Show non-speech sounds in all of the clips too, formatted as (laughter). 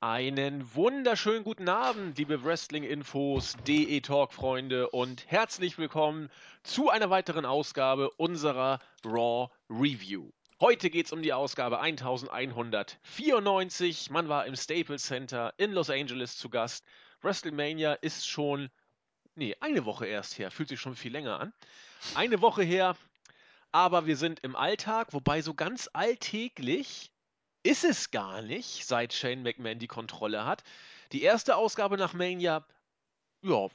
Einen wunderschönen guten Abend, liebe Wrestling-Infos, DE-Talk-Freunde und herzlich willkommen zu einer weiteren Ausgabe unserer Raw Review. Heute geht es um die Ausgabe 1194. Man war im Staples Center in Los Angeles zu Gast. WrestleMania ist schon, nee, eine Woche erst her, fühlt sich schon viel länger an. Eine Woche her, aber wir sind im Alltag, wobei so ganz alltäglich ist es gar nicht, seit Shane McMahon die Kontrolle hat. Die erste Ausgabe nach Mania, ja,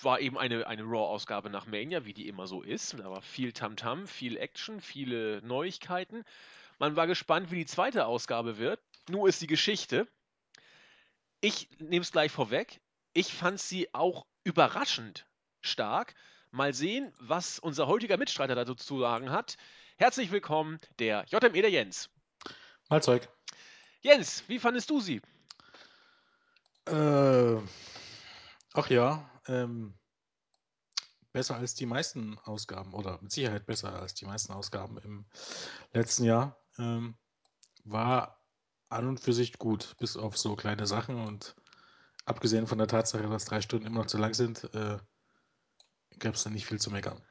war eben eine, eine Raw-Ausgabe nach Mania, wie die immer so ist. Da war viel Tamtam, viel Action, viele Neuigkeiten. Man war gespannt, wie die zweite Ausgabe wird. Nur ist die Geschichte. Ich nehme es gleich vorweg. Ich fand sie auch überraschend stark. Mal sehen, was unser heutiger Mitstreiter dazu zu sagen hat. Herzlich willkommen, der JME der Jens. Mahlzeug. Jens, wie fandest du sie? Äh, ach ja, ähm, besser als die meisten Ausgaben oder mit Sicherheit besser als die meisten Ausgaben im letzten Jahr. Ähm, war an und für sich gut, bis auf so kleine Sachen und abgesehen von der Tatsache, dass drei Stunden immer noch zu lang sind, äh, gab es da nicht viel zu meckern.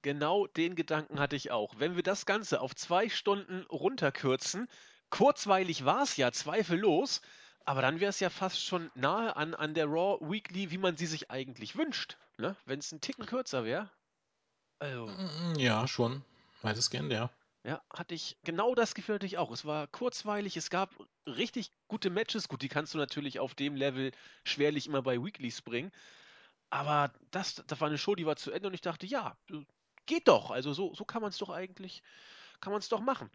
Genau den Gedanken hatte ich auch. Wenn wir das Ganze auf zwei Stunden runterkürzen, Kurzweilig war es ja, zweifellos, aber dann wäre es ja fast schon nahe an, an der Raw Weekly, wie man sie sich eigentlich wünscht. Ne? Wenn es ein Ticken kürzer wäre. Also. Mm, ja, schon. Weitestgehend, ja. Ja, hatte ich genau das Gefühl hatte ich auch. Es war kurzweilig, es gab richtig gute Matches. Gut, die kannst du natürlich auf dem Level schwerlich immer bei Weeklies bringen. Aber das, das war eine Show, die war zu Ende und ich dachte, ja, geht doch. Also so, so kann man es doch eigentlich, kann man es doch machen.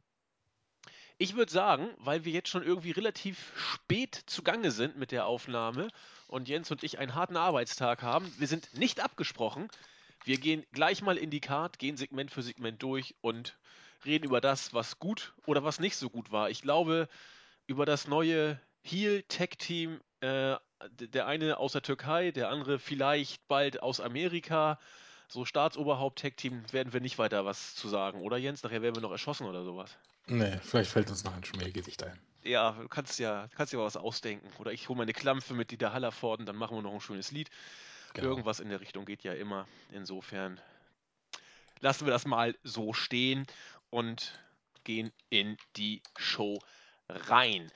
Ich würde sagen, weil wir jetzt schon irgendwie relativ spät zugange sind mit der Aufnahme und Jens und ich einen harten Arbeitstag haben, wir sind nicht abgesprochen. Wir gehen gleich mal in die Card, gehen Segment für Segment durch und reden über das, was gut oder was nicht so gut war. Ich glaube, über das neue Heel-Tech-Team, äh, der eine aus der Türkei, der andere vielleicht bald aus Amerika, so Staatsoberhaupt-Tech-Team, werden wir nicht weiter was zu sagen, oder Jens? Nachher werden wir noch erschossen oder sowas. Nee, vielleicht fällt uns noch ein Schmähgesicht ein. Ja, du kannst ja, kannst ja was ausdenken. Oder ich hole meine Klampfe mit Dieter Hallervorden, dann machen wir noch ein schönes Lied. Genau. Irgendwas in der Richtung geht ja immer. Insofern lassen wir das mal so stehen und gehen in die Show rein.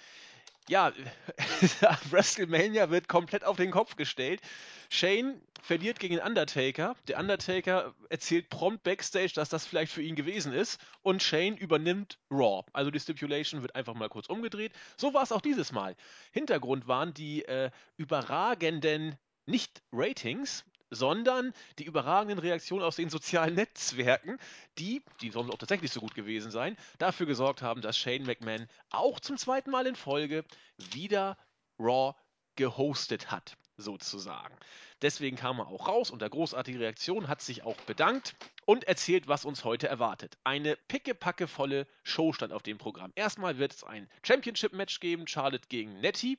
Ja, (laughs) WrestleMania wird komplett auf den Kopf gestellt. Shane verliert gegen Undertaker. Der Undertaker erzählt prompt backstage, dass das vielleicht für ihn gewesen ist. Und Shane übernimmt Raw. Also die Stipulation wird einfach mal kurz umgedreht. So war es auch dieses Mal. Hintergrund waren die äh, überragenden nicht-Ratings, sondern die überragenden Reaktionen aus den sozialen Netzwerken, die, die sollen auch tatsächlich so gut gewesen sein, dafür gesorgt haben, dass Shane McMahon auch zum zweiten Mal in Folge wieder Raw gehostet hat, sozusagen. Deswegen kam er auch raus unter großartige Reaktion, hat sich auch bedankt und erzählt, was uns heute erwartet. Eine pickepackevolle Show stand auf dem Programm. Erstmal wird es ein Championship-Match geben, Charlotte gegen Nettie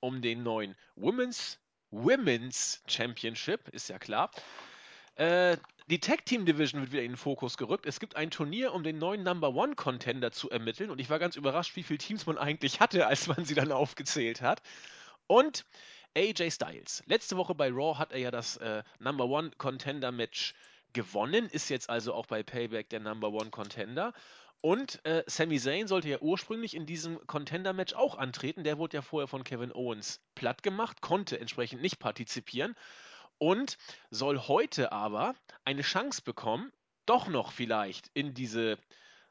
um den neuen Women's Women's Championship, ist ja klar. Äh, die Tag Team Division wird wieder in den Fokus gerückt. Es gibt ein Turnier, um den neuen Number One Contender zu ermitteln. Und ich war ganz überrascht, wie viele Teams man eigentlich hatte, als man sie dann aufgezählt hat. Und AJ Styles. Letzte Woche bei Raw hat er ja das äh, Number One Contender Match gewonnen, ist jetzt also auch bei Payback der Number One Contender. Und äh, Sami Zayn sollte ja ursprünglich in diesem Contender-Match auch antreten. Der wurde ja vorher von Kevin Owens platt gemacht, konnte entsprechend nicht partizipieren und soll heute aber eine Chance bekommen, doch noch vielleicht in diese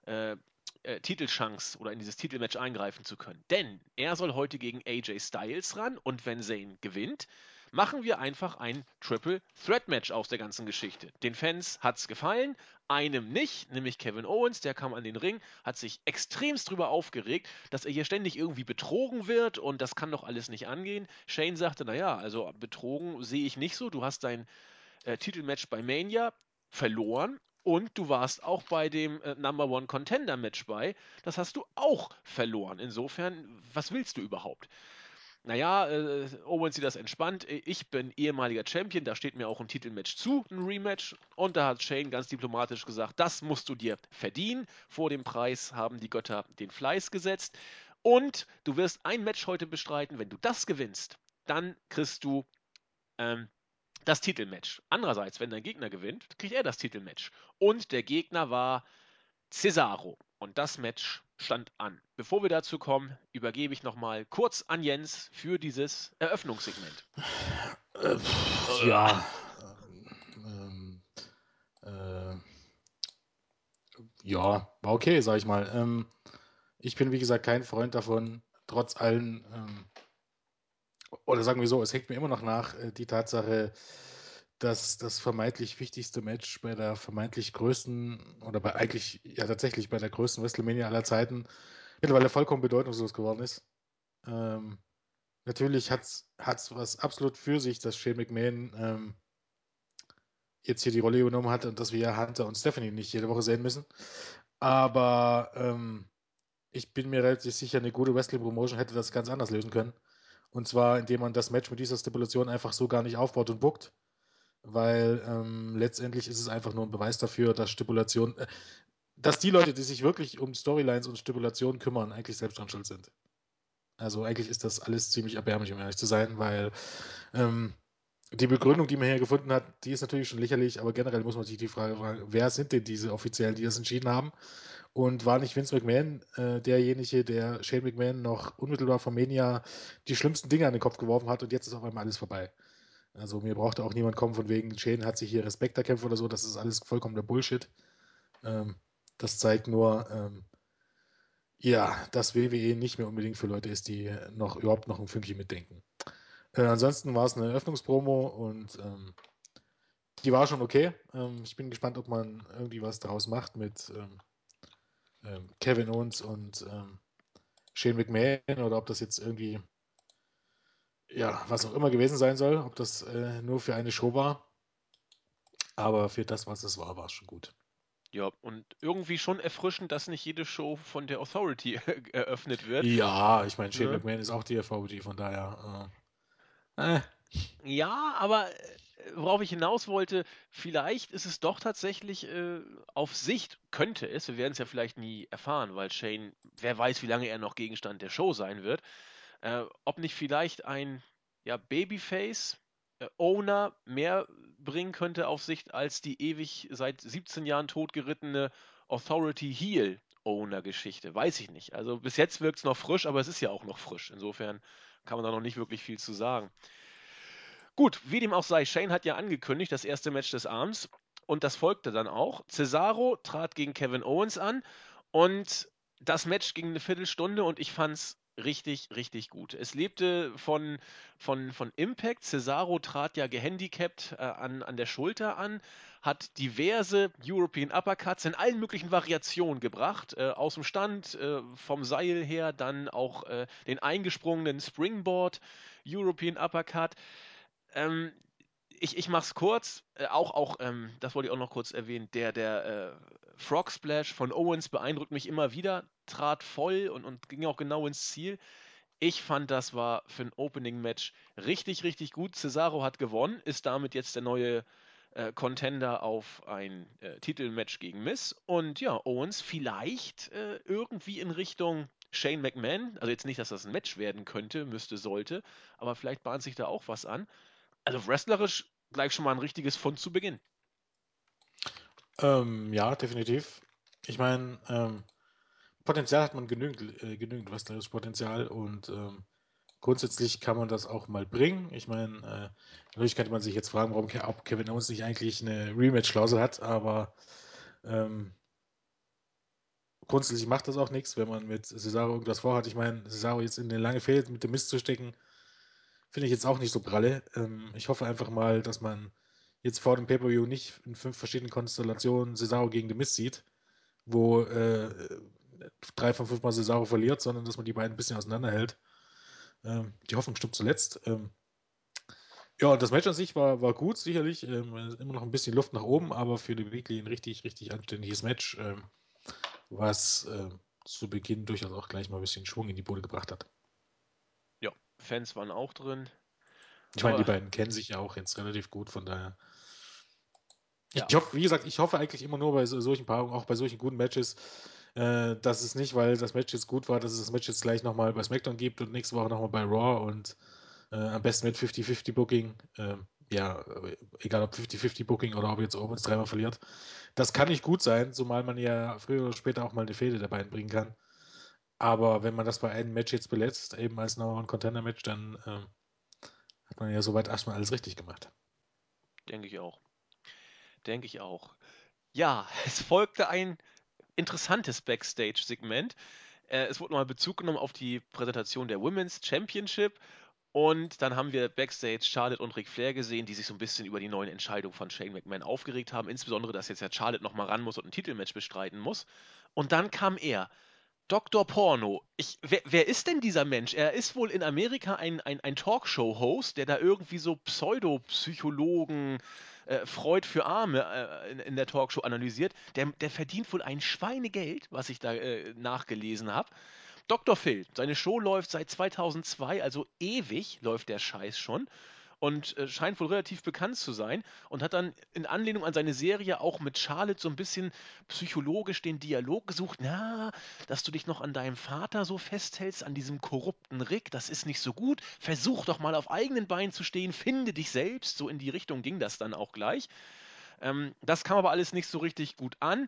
äh, äh, Titelchance oder in dieses Titelmatch eingreifen zu können. Denn er soll heute gegen AJ Styles ran und wenn Zayn gewinnt, machen wir einfach ein Triple Threat Match aus der ganzen Geschichte. Den Fans hat's gefallen, einem nicht, nämlich Kevin Owens, der kam an den Ring, hat sich extremst drüber aufgeregt, dass er hier ständig irgendwie betrogen wird und das kann doch alles nicht angehen. Shane sagte, naja, also betrogen sehe ich nicht so, du hast dein äh, Titelmatch bei Mania verloren und du warst auch bei dem äh, Number One Contender Match bei. Das hast du auch verloren. Insofern, was willst du überhaupt? Naja, äh, Owens sieht das entspannt. Ich bin ehemaliger Champion, da steht mir auch ein Titelmatch zu, ein Rematch. Und da hat Shane ganz diplomatisch gesagt, das musst du dir verdienen. Vor dem Preis haben die Götter den Fleiß gesetzt. Und du wirst ein Match heute bestreiten. Wenn du das gewinnst, dann kriegst du ähm, das Titelmatch. Andererseits, wenn dein Gegner gewinnt, kriegt er das Titelmatch. Und der Gegner war Cesaro. Und das Match stand an. Bevor wir dazu kommen, übergebe ich nochmal kurz an Jens für dieses Eröffnungssegment. Äh, ja. Ähm, äh, ja, war okay, sag ich mal. Ähm, ich bin, wie gesagt, kein Freund davon, trotz allen, ähm, oder sagen wir so, es hängt mir immer noch nach, äh, die Tatsache, dass das vermeintlich wichtigste Match bei der vermeintlich größten, oder bei eigentlich, ja tatsächlich bei der größten WrestleMania aller Zeiten mittlerweile vollkommen bedeutungslos geworden ist. Ähm, natürlich hat es was absolut für sich, dass Shane McMahon ähm, jetzt hier die Rolle übernommen hat und dass wir Hunter und Stephanie nicht jede Woche sehen müssen. Aber ähm, ich bin mir relativ sicher, eine gute Wrestling-Promotion hätte das ganz anders lösen können. Und zwar, indem man das Match mit dieser Stipulation einfach so gar nicht aufbaut und bookt. Weil ähm, letztendlich ist es einfach nur ein Beweis dafür, dass Stipulation, äh, dass die Leute, die sich wirklich um Storylines und Stipulationen kümmern, eigentlich selbst dran schuld sind. Also eigentlich ist das alles ziemlich erbärmlich, um ehrlich zu sein, weil ähm, die Begründung, die man hier gefunden hat, die ist natürlich schon lächerlich, aber generell muss man sich die Frage fragen, wer sind denn diese Offiziellen, die das entschieden haben? Und war nicht Vince McMahon äh, derjenige, der Shane McMahon noch unmittelbar vor Mania die schlimmsten Dinge an den Kopf geworfen hat und jetzt ist auf einmal alles vorbei? Also mir brauchte auch niemand kommen von wegen, Shane hat sich hier Respekt erkämpft oder so, das ist alles vollkommener Bullshit. Ähm, das zeigt nur, ähm, ja, dass WWE nicht mehr unbedingt für Leute ist, die noch überhaupt noch ein Fünkchen mitdenken. Äh, ansonsten war es eine Eröffnungspromo und ähm, die war schon okay. Ähm, ich bin gespannt, ob man irgendwie was daraus macht mit ähm, ähm Kevin Owens und Shane McMahon oder ob das jetzt irgendwie ja, was auch immer gewesen sein soll, ob das äh, nur für eine Show war. Aber für das, was es war, war es schon gut. Ja, und irgendwie schon erfrischend, dass nicht jede Show von der Authority (laughs) eröffnet wird. Ja, ich meine, Shane ne? McMahon ist auch die Authority, von daher. Äh. Äh. Ja, aber äh, worauf ich hinaus wollte, vielleicht ist es doch tatsächlich äh, auf Sicht, könnte es, wir werden es ja vielleicht nie erfahren, weil Shane, wer weiß, wie lange er noch Gegenstand der Show sein wird, äh, ob nicht vielleicht ein ja, Babyface äh, Owner mehr bringen könnte auf Sicht als die ewig seit 17 Jahren totgerittene Authority Heel Owner Geschichte. Weiß ich nicht. Also bis jetzt wirkt es noch frisch, aber es ist ja auch noch frisch. Insofern kann man da noch nicht wirklich viel zu sagen. Gut, wie dem auch sei, Shane hat ja angekündigt, das erste Match des Abends und das folgte dann auch. Cesaro trat gegen Kevin Owens an und das Match ging eine Viertelstunde und ich fand's richtig, richtig gut. Es lebte von, von, von Impact. Cesaro trat ja gehandicapt äh, an, an der Schulter an, hat diverse European Uppercuts in allen möglichen Variationen gebracht. Äh, aus dem Stand, äh, vom Seil her, dann auch äh, den eingesprungenen Springboard European Uppercut. Ähm, ich, ich mach's kurz, äh, auch, auch ähm, das wollte ich auch noch kurz erwähnen, der, der äh, Frog Splash von Owens beeindruckt mich immer wieder, trat voll und, und ging auch genau ins Ziel. Ich fand, das war für ein Opening-Match richtig, richtig gut. Cesaro hat gewonnen, ist damit jetzt der neue äh, Contender auf ein äh, Titelmatch gegen Miss. Und ja, Owens vielleicht äh, irgendwie in Richtung Shane McMahon. Also jetzt nicht, dass das ein Match werden könnte, müsste, sollte, aber vielleicht bahnt sich da auch was an. Also wrestlerisch gleich schon mal ein richtiges Fund zu Beginn. Ähm, ja, definitiv. Ich meine, ähm, Potenzial hat man genügend, äh, genügend wrestlerisches Potenzial und ähm, grundsätzlich kann man das auch mal bringen. Ich meine, äh, natürlich könnte man sich jetzt fragen, warum ob Kevin Owens nicht eigentlich eine Rematch-Klausel hat, aber ähm, grundsätzlich macht das auch nichts, wenn man mit Cesaro irgendwas vorhat. Ich meine, Cesaro jetzt in eine lange Fehde mit dem Mist zu stecken, finde ich jetzt auch nicht so pralle. Ähm, ich hoffe einfach mal, dass man jetzt vor dem Pay-Per-View nicht in fünf verschiedenen Konstellationen Cesaro gegen The Mist sieht, wo äh, drei von fünf Mal Cesaro verliert, sondern dass man die beiden ein bisschen auseinanderhält. Ähm, die Hoffnung stimmt zuletzt. Ähm, ja, das Match an sich war, war gut, sicherlich. Ähm, immer noch ein bisschen Luft nach oben, aber für die Weekly ein richtig, richtig anständiges Match, ähm, was äh, zu Beginn durchaus auch gleich mal ein bisschen Schwung in die Bude gebracht hat. Fans waren auch drin. Ich meine, die beiden kennen sich ja auch jetzt relativ gut, von daher. Ich, ja. ich hoffe, wie gesagt, ich hoffe eigentlich immer nur bei solchen Paarungen, auch bei solchen guten Matches, Äh, das ist nicht, weil das Match jetzt gut war, dass es das Match jetzt gleich nochmal bei SmackDown gibt und nächste Woche nochmal bei Raw und äh, am besten mit 50-50 Booking. Äh, ja, egal ob 50-50 Booking oder ob jetzt Owens dreimal verliert. Das kann nicht gut sein, zumal man ja früher oder später auch mal eine Fehde dabei bringen kann. Aber wenn man das bei einem Match jetzt beletzt, eben als Number One Contender Match, dann ähm, hat man ja soweit erstmal alles richtig gemacht. Denke ich auch. Denke ich auch. Ja, (laughs) es folgte ein interessantes Backstage-Segment. Äh, es wurde nochmal Bezug genommen auf die Präsentation der Women's Championship. Und dann haben wir Backstage Charlotte und Ric Flair gesehen, die sich so ein bisschen über die neuen Entscheidungen von Shane McMahon aufgeregt haben. Insbesondere, dass jetzt ja Charlotte nochmal ran muss und ein Titelmatch bestreiten muss. Und dann kam er, Dr. Porno. Ich, wer, wer, ist denn dieser Mensch? Er ist wohl in Amerika ein, ein, ein Talkshow-Host, der da irgendwie so Pseudopsychologen, äh, Freud für Arme äh, in, in, der Talkshow analysiert. Der, der, verdient wohl ein Schweinegeld, was ich da äh, nachgelesen habe. Dr. Phil, seine Show läuft seit 2002, also ewig läuft der Scheiß schon und äh, scheint wohl relativ bekannt zu sein und hat dann in Anlehnung an seine Serie auch mit Charlotte so ein bisschen psychologisch den Dialog gesucht. Na, dass du dich noch an deinem Vater so festhältst, an diesem korrupten Rick, das ist nicht so gut. Versuch doch mal auf eigenen Beinen zu stehen, finde dich selbst. So in die Richtung ging das dann auch gleich. Ähm, das kam aber alles nicht so richtig gut an.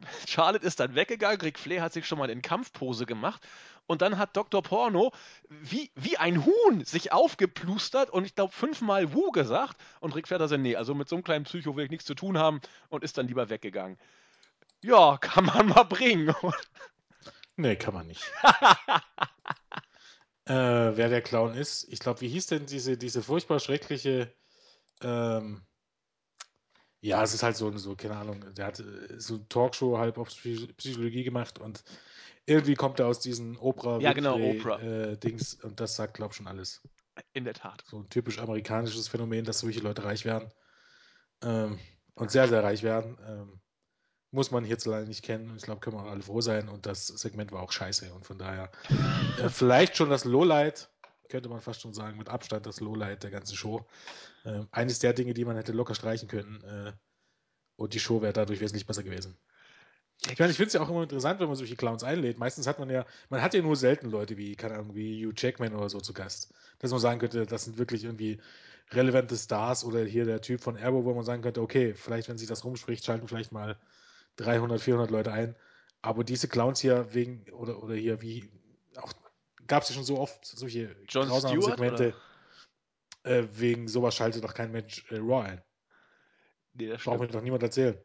(laughs) Charlotte ist dann weggegangen, Ric Flair hat sich schon mal in Kampfpose gemacht und dann hat Dr. Porno wie, wie ein Huhn sich aufgeplustert und ich glaube fünfmal Wu gesagt und Ric Flair hat gesagt, nee, also mit so einem kleinen Psycho will ich nichts zu tun haben und ist dann lieber weggegangen. Ja, (laughs) kann man mal bringen. nee, kann man nicht. (laughs) äh, wer der Clown ist, ich glaube, wie hieß denn diese, diese furchtbar schreckliche ähm, ja, es ist halt so, so, keine Ahnung, der hat äh, so eine Talkshow halb auf Psychologie gemacht und irgendwie kommt er aus diesen Oprah ja, genau, Oprah. Äh, Dings und das sagt, glaube ich, schon alles. In der Tat. So ein typisch amerikanisches Phänomen, dass solche Leute reich werden ähm, und sehr, sehr reich werden. Ähm, muss man hierzulande nicht kennen. Ich glaube, können wir auch alle froh sein. Und das Segment war auch scheiße. Und von daher äh, vielleicht schon das Lowlight, könnte man fast schon sagen, mit Abstand das Lowlight der ganzen Show. Äh, eines der Dinge, die man hätte locker streichen können. Äh, und die Show wäre dadurch wesentlich besser gewesen. Ich meine, ich finde es ja auch immer interessant, wenn man solche Clowns einlädt. Meistens hat man ja, man hat ja nur selten Leute wie, keine Ahnung, wie Hugh Jackman oder so zu Gast. Dass man sagen könnte, das sind wirklich irgendwie relevante Stars oder hier der Typ von Erbo, wo man sagen könnte, okay, vielleicht, wenn sich das rumspricht, schalten vielleicht mal 300, 400 Leute ein. Aber diese Clowns hier wegen, oder, oder hier wie, auch gab es ja schon so oft solche John grausamen Stewart, Segmente. Äh, wegen sowas schaltet doch kein Mensch äh, Raw ein. Nee, das Braucht mir doch niemand erzählen.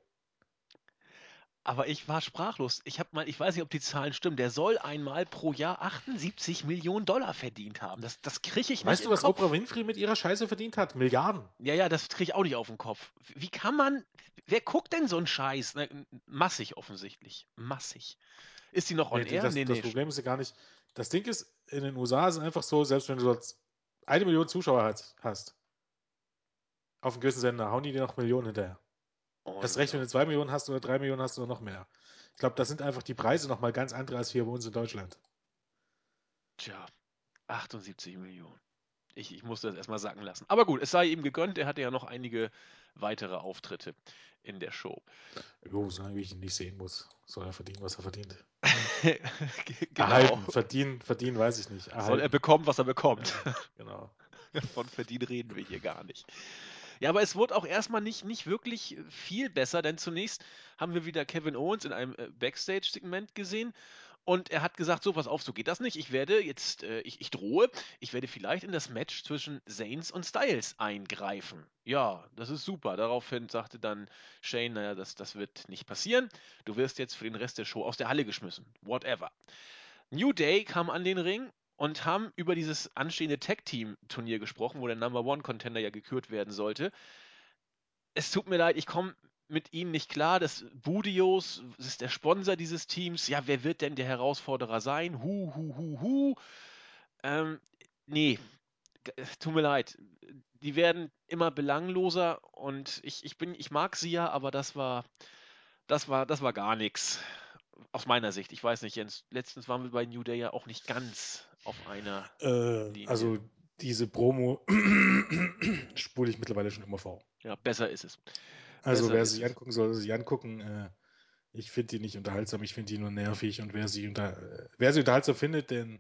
Aber ich war sprachlos. Ich habe mal, ich weiß nicht, ob die Zahlen stimmen. Der soll einmal pro Jahr 78 Millionen Dollar verdient haben. Das, das kriege ich weißt nicht. Weißt du, was Kopf. Oprah Winfrey mit ihrer Scheiße verdient hat? Milliarden. Ja, ja, das kriege ich auch nicht auf den Kopf. Wie kann man, wer guckt denn so einen Scheiß? Massig offensichtlich. Massig. Ist die noch on nee, air? Das, nee, das nee. Problem ist ja gar nicht. Das Ding ist, in den USA ist es einfach so, selbst wenn du dort eine Million Zuschauer hast, auf dem gewissen Sender, hauen die dir noch Millionen hinterher. Oh, Erst recht, wenn du zwei Millionen hast oder drei Millionen hast oder noch mehr. Ich glaube, das sind einfach die Preise nochmal ganz andere als hier bei uns in Deutschland. Tja, 78 Millionen. Ich, ich musste das erstmal sacken lassen. Aber gut, es sei ihm gegönnt, er hatte ja noch einige weitere Auftritte in der Show. Jo, solange ich ihn nicht sehen muss, soll er verdienen, was er verdient. (laughs) genau. Erhalten, verdienen, verdienen weiß ich nicht. Erhalten. Soll er bekommen, was er bekommt. genau. (laughs) Von verdienen reden wir hier gar nicht. Ja, aber es wurde auch erstmal nicht, nicht wirklich viel besser, denn zunächst haben wir wieder Kevin Owens in einem äh, Backstage-Segment gesehen und er hat gesagt, so, pass auf, so geht das nicht. Ich werde jetzt, äh, ich, ich drohe, ich werde vielleicht in das Match zwischen Zanes und Styles eingreifen. Ja, das ist super. Daraufhin sagte dann Shane, naja, das, das wird nicht passieren. Du wirst jetzt für den Rest der Show aus der Halle geschmissen. Whatever. New Day kam an den Ring und haben über dieses anstehende Tag-Team-Turnier gesprochen, wo der Number One-Contender ja gekürt werden sollte. Es tut mir leid, ich komme mit ihnen nicht klar. Das Budios ist der Sponsor dieses Teams. Ja, wer wird denn der Herausforderer sein? Hu, hu, hu, hu. Ähm, nee, tut mir leid. Die werden immer belangloser und ich, ich bin, ich mag sie ja, aber das war, das war, das war gar nichts aus meiner Sicht, ich weiß nicht, Jens, letztens waren wir bei New Day ja auch nicht ganz auf einer äh, Linie. Also diese Promo (clears throat) spule ich mittlerweile schon immer vor. Ja, besser ist es. Also besser wer sich es. angucken soll, sich angucken. Äh, Ich finde die nicht unterhaltsam, ich finde die nur nervig und wer sie, unter, wer sie unterhaltsam findet, denn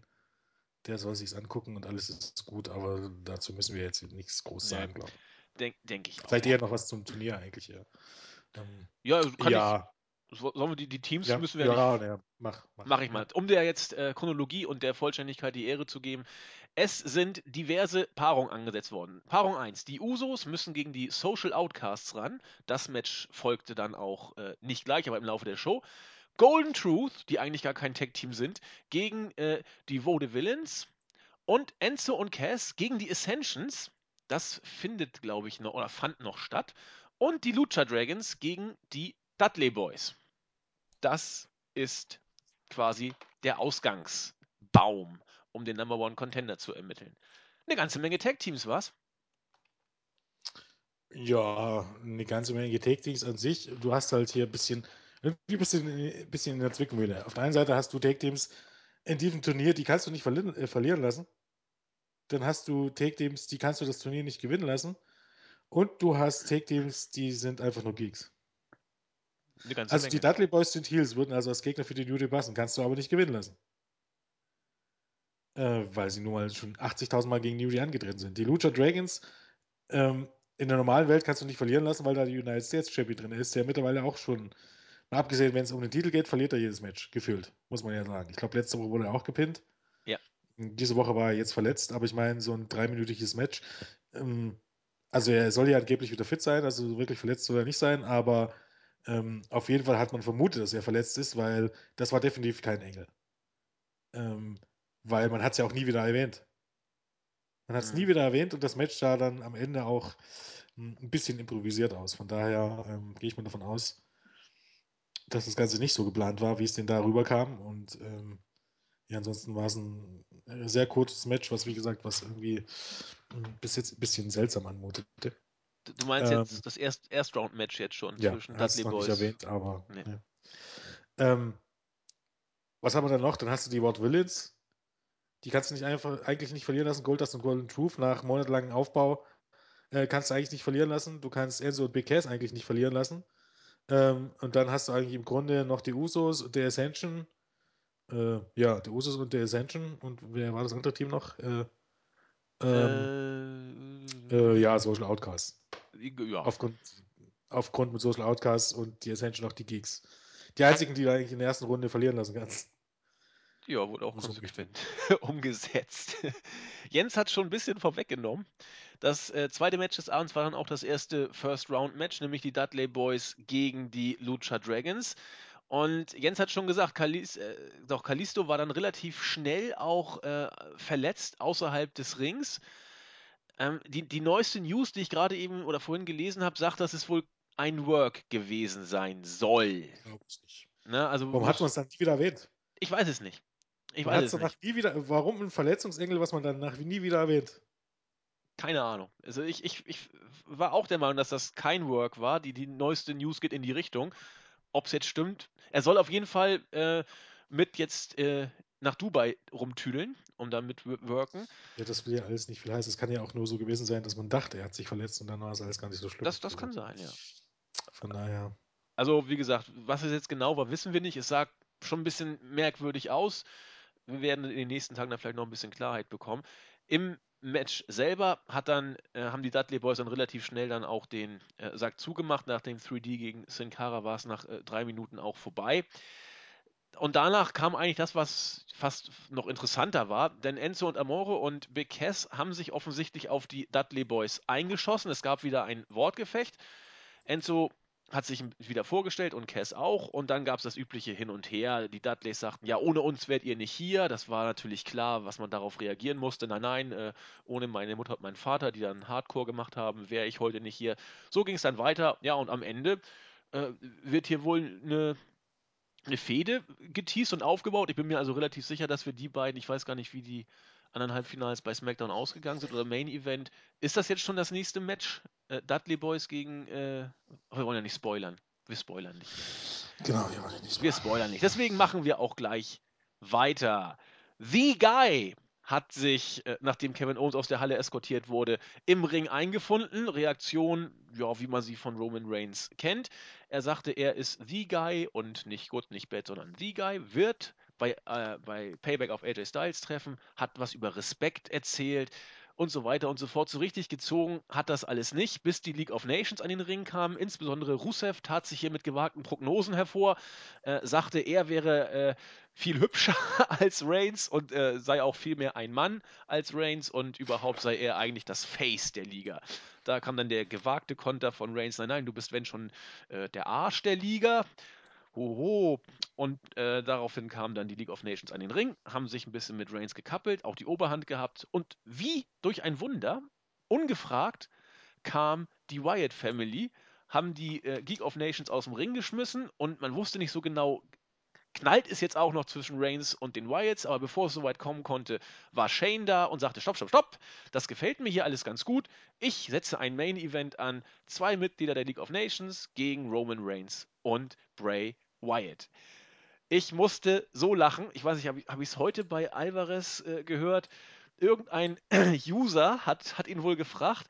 der soll sich's angucken und alles ist gut, aber dazu müssen wir jetzt nichts groß Ja, sagen, glaube ich. Denke denk ich auch. Vielleicht eher noch was zum Turnier eigentlich, ja. Ähm, Ja, also kann ja, ich. so- Sollen wir die, die Teams ja, müssen wir ja, nicht. ja, mach, mach. Mache ich mal. Um der jetzt äh, Chronologie und der Vollständigkeit die Ehre zu geben. Es sind diverse Paarungen angesetzt worden. Paarung 1. Die Usos müssen gegen die Social Outcasts ran. Das Match folgte dann auch äh, nicht gleich, aber im Laufe der Show. Golden Truth, die eigentlich gar kein Tag-Team sind, gegen äh, die Villains. Und Enzo und Cass gegen die Ascensions. Das findet, glaube ich, noch oder fand noch statt. Und die Lucha Dragons gegen die Dudley Boys. Das ist quasi der Ausgangsbaum, um den Number One Contender zu ermitteln. Eine ganze Menge Tag-Teams, was? Ja, eine ganze Menge Take-Teams an sich. Du hast halt hier ein bisschen, irgendwie ein bisschen, ein bisschen in der Zwickmühle. Auf der einen Seite hast du Take-Teams in diesem Turnier, die kannst du nicht verli äh, verlieren lassen. Dann hast du Take-Teams, die kannst du das Turnier nicht gewinnen lassen. Und du hast Take-Teams, die sind einfach nur Geeks. Also Menge. die Dudley Boys sind Heels, würden also als Gegner für die New Day passen, kannst du aber nicht gewinnen lassen. Äh, weil sie nun mal schon 80.000 Mal gegen New Day angetreten sind. Die Lucha Dragons, ähm, in der normalen Welt kannst du nicht verlieren lassen, weil da die United States Champion drin ist, der mittlerweile auch schon, mal abgesehen, wenn es um den Titel geht, verliert er jedes Match, gefühlt, muss man ja sagen. Ich glaube, letzte Woche wurde er auch gepinnt. Ja. Diese Woche war er jetzt verletzt, aber ich meine, so ein dreiminütiges Match, ähm, also er soll ja angeblich wieder fit sein, also wirklich verletzt soll er nicht sein, aber ähm, auf jeden Fall hat man vermutet, dass er verletzt ist, weil das war definitiv kein Engel. Ähm, weil man hat es ja auch nie wieder erwähnt. Man hat es Mhm. nie wieder erwähnt und das Match sah dann am Ende auch hm, ein bisschen improvisiert aus. Von daher ähm, gehe ich mal davon aus, dass das Ganze nicht so geplant war, wie es denn da rüberkam. Und ähm, ja, ansonsten war es ein äh, sehr kurzes Match, was wie gesagt, was irgendwie hm, bis jetzt ein bisschen seltsam anmutete. Du- meinst Ähm, jetzt das Erst Erst-Round-Match jetzt schon Ja, zwischen Dudley es noch nicht Boys. erwähnt, aber. Nee. Ja. Ähm, was haben wir dann noch? Dann hast du die Ward Villains. Die kannst du nicht einfach eigentlich nicht verlieren lassen. Goldust und Golden Truth nach monatelangem Aufbau äh, kannst du eigentlich nicht verlieren lassen. Du kannst Enzo und Big Cass eigentlich nicht verlieren lassen. Ähm, und dann hast du eigentlich im Grunde noch die Usos und der Ascension. Äh, ja, die Usos und der Ascension. Und wer war das andere Team noch? Äh, ähm, Äh, äh, ja, Social Outcasts. ja, Aufgrund, aufgrund mit Social Outcasts und die Ascension auch die Geeks. Die einzigen, die du eigentlich in der ersten Runde verlieren lassen kannst. Ja, wurde auch So konsequent (laughs) umgesetzt. (laughs) Jens hat schon ein bisschen vorweggenommen. Das äh, zweite Match des Abends war dann auch das erste First-Round-Match, nämlich die Dudley Boys gegen die Lucha Dragons. Und Jens hat schon gesagt, Kalis, äh, doch Kalisto war dann relativ schnell auch äh, verletzt außerhalb des Rings. Ähm, die, die neueste News, die ich gerade eben oder vorhin gelesen habe, sagt, dass es wohl ein Work gewesen sein soll. Glaube ich nicht. Ne? Also Warum hat man es dann nie wieder erwähnt? ich weiß es nicht. Ich Man weiß es nicht. nie wieder. Warum ein Verletzungsengel, was man danach nie wieder erwähnt? Keine Ahnung. Also ich, ich, ich war auch der Meinung, dass das kein Work war. Die, die neueste News geht in die Richtung. Ob es jetzt stimmt. Er soll auf jeden Fall äh, mit jetzt äh, nach Dubai rumtüdeln, um da mit worken. Ja, das will ja alles nicht viel heißen. Es kann ja auch nur so gewesen sein, dass man dachte, er hat sich verletzt und dann war es alles gar nicht so schlimm. Das, das kann sein, ja. von daher. Also, wie gesagt, was es jetzt genau war, wissen wir nicht. Es sah schon ein bisschen merkwürdig aus. Wir werden in den nächsten Tagen da vielleicht noch ein bisschen Klarheit bekommen. Im Match selber hat dann, äh, haben die Dudley Boys dann relativ schnell dann auch den äh, Sack zugemacht. Nach dem 3D gegen Sin Cara war es nach äh, drei Minuten auch vorbei. Und danach kam eigentlich das, was fast noch interessanter war, denn Enzo und Amore und Big Cass haben sich offensichtlich auf die Dudley Boys eingeschossen. Es gab wieder ein Wortgefecht. Enzo hat sich wieder vorgestellt und Cass auch. Und dann gab es das übliche Hin und Her. Die Dudleys sagten, ja, ohne uns wärt ihr nicht hier. Das war natürlich klar, was man darauf reagieren musste. Nein, nein, äh, ohne meine Mutter und meinen Vater, die dann Hardcore gemacht haben, wäre ich heute nicht hier. So ging es dann weiter. Ja, und am Ende äh, wird hier wohl eine eine Fehde geteased und aufgebaut. Ich bin mir also relativ sicher, dass wir die beiden, ich weiß gar nicht, wie die anderen Halbfinals bei SmackDown ausgegangen sind oder Main Event. Ist das jetzt schon das nächste Match? Äh, Dudley Boys gegen. Äh, wir wollen ja nicht spoilern. Wir spoilern nicht. Genau, ja, warte nicht. Wir spoilern nicht. Deswegen machen wir auch gleich weiter. The Guy hat sich, äh, nachdem Kevin Owens aus der Halle eskortiert wurde, im Ring eingefunden. Reaktion, ja, wie man sie von Roman Reigns kennt. Er sagte, er ist The Guy und nicht gut, nicht bad, sondern The Guy, wird bei, äh, bei Payback auf AJ Styles treffen, hat was über Respekt erzählt und so weiter und so fort. So richtig gezogen hat das alles nicht, bis die League of Nations an den Ring kam. Insbesondere Rusev tat sich hier mit gewagten Prognosen hervor, äh, sagte, er wäre äh, viel hübscher (laughs) als Reigns und äh, sei auch viel mehr ein Mann als Reigns und überhaupt sei er eigentlich das Face der Liga. Da kam dann der gewagte Konter von Reigns, nein, nein, du bist wenn schon äh, der Arsch der Liga. Hoho. Und äh, daraufhin kam dann die League of Nations an den Ring, haben sich ein bisschen mit Reigns gekappelt, auch die Oberhand gehabt. Und wie durch ein Wunder, ungefragt, kam die Wyatt Family, haben die äh, Geek of Nations aus dem Ring geschmissen und man wusste nicht so genau, knallt es jetzt auch noch zwischen Reigns und den Wyatts, aber bevor es soweit kommen konnte, war Shane da und sagte, stopp, stopp, stopp, das gefällt mir hier alles ganz gut. Ich setze ein Main-Event an, zwei Mitglieder der League of Nations gegen Roman Reigns und Bray Wyatt. Ich musste so lachen, ich weiß nicht, habe hab ich es heute bei Alvarez äh, gehört, irgendein (clears throat) User hat, hat ihn wohl gefragt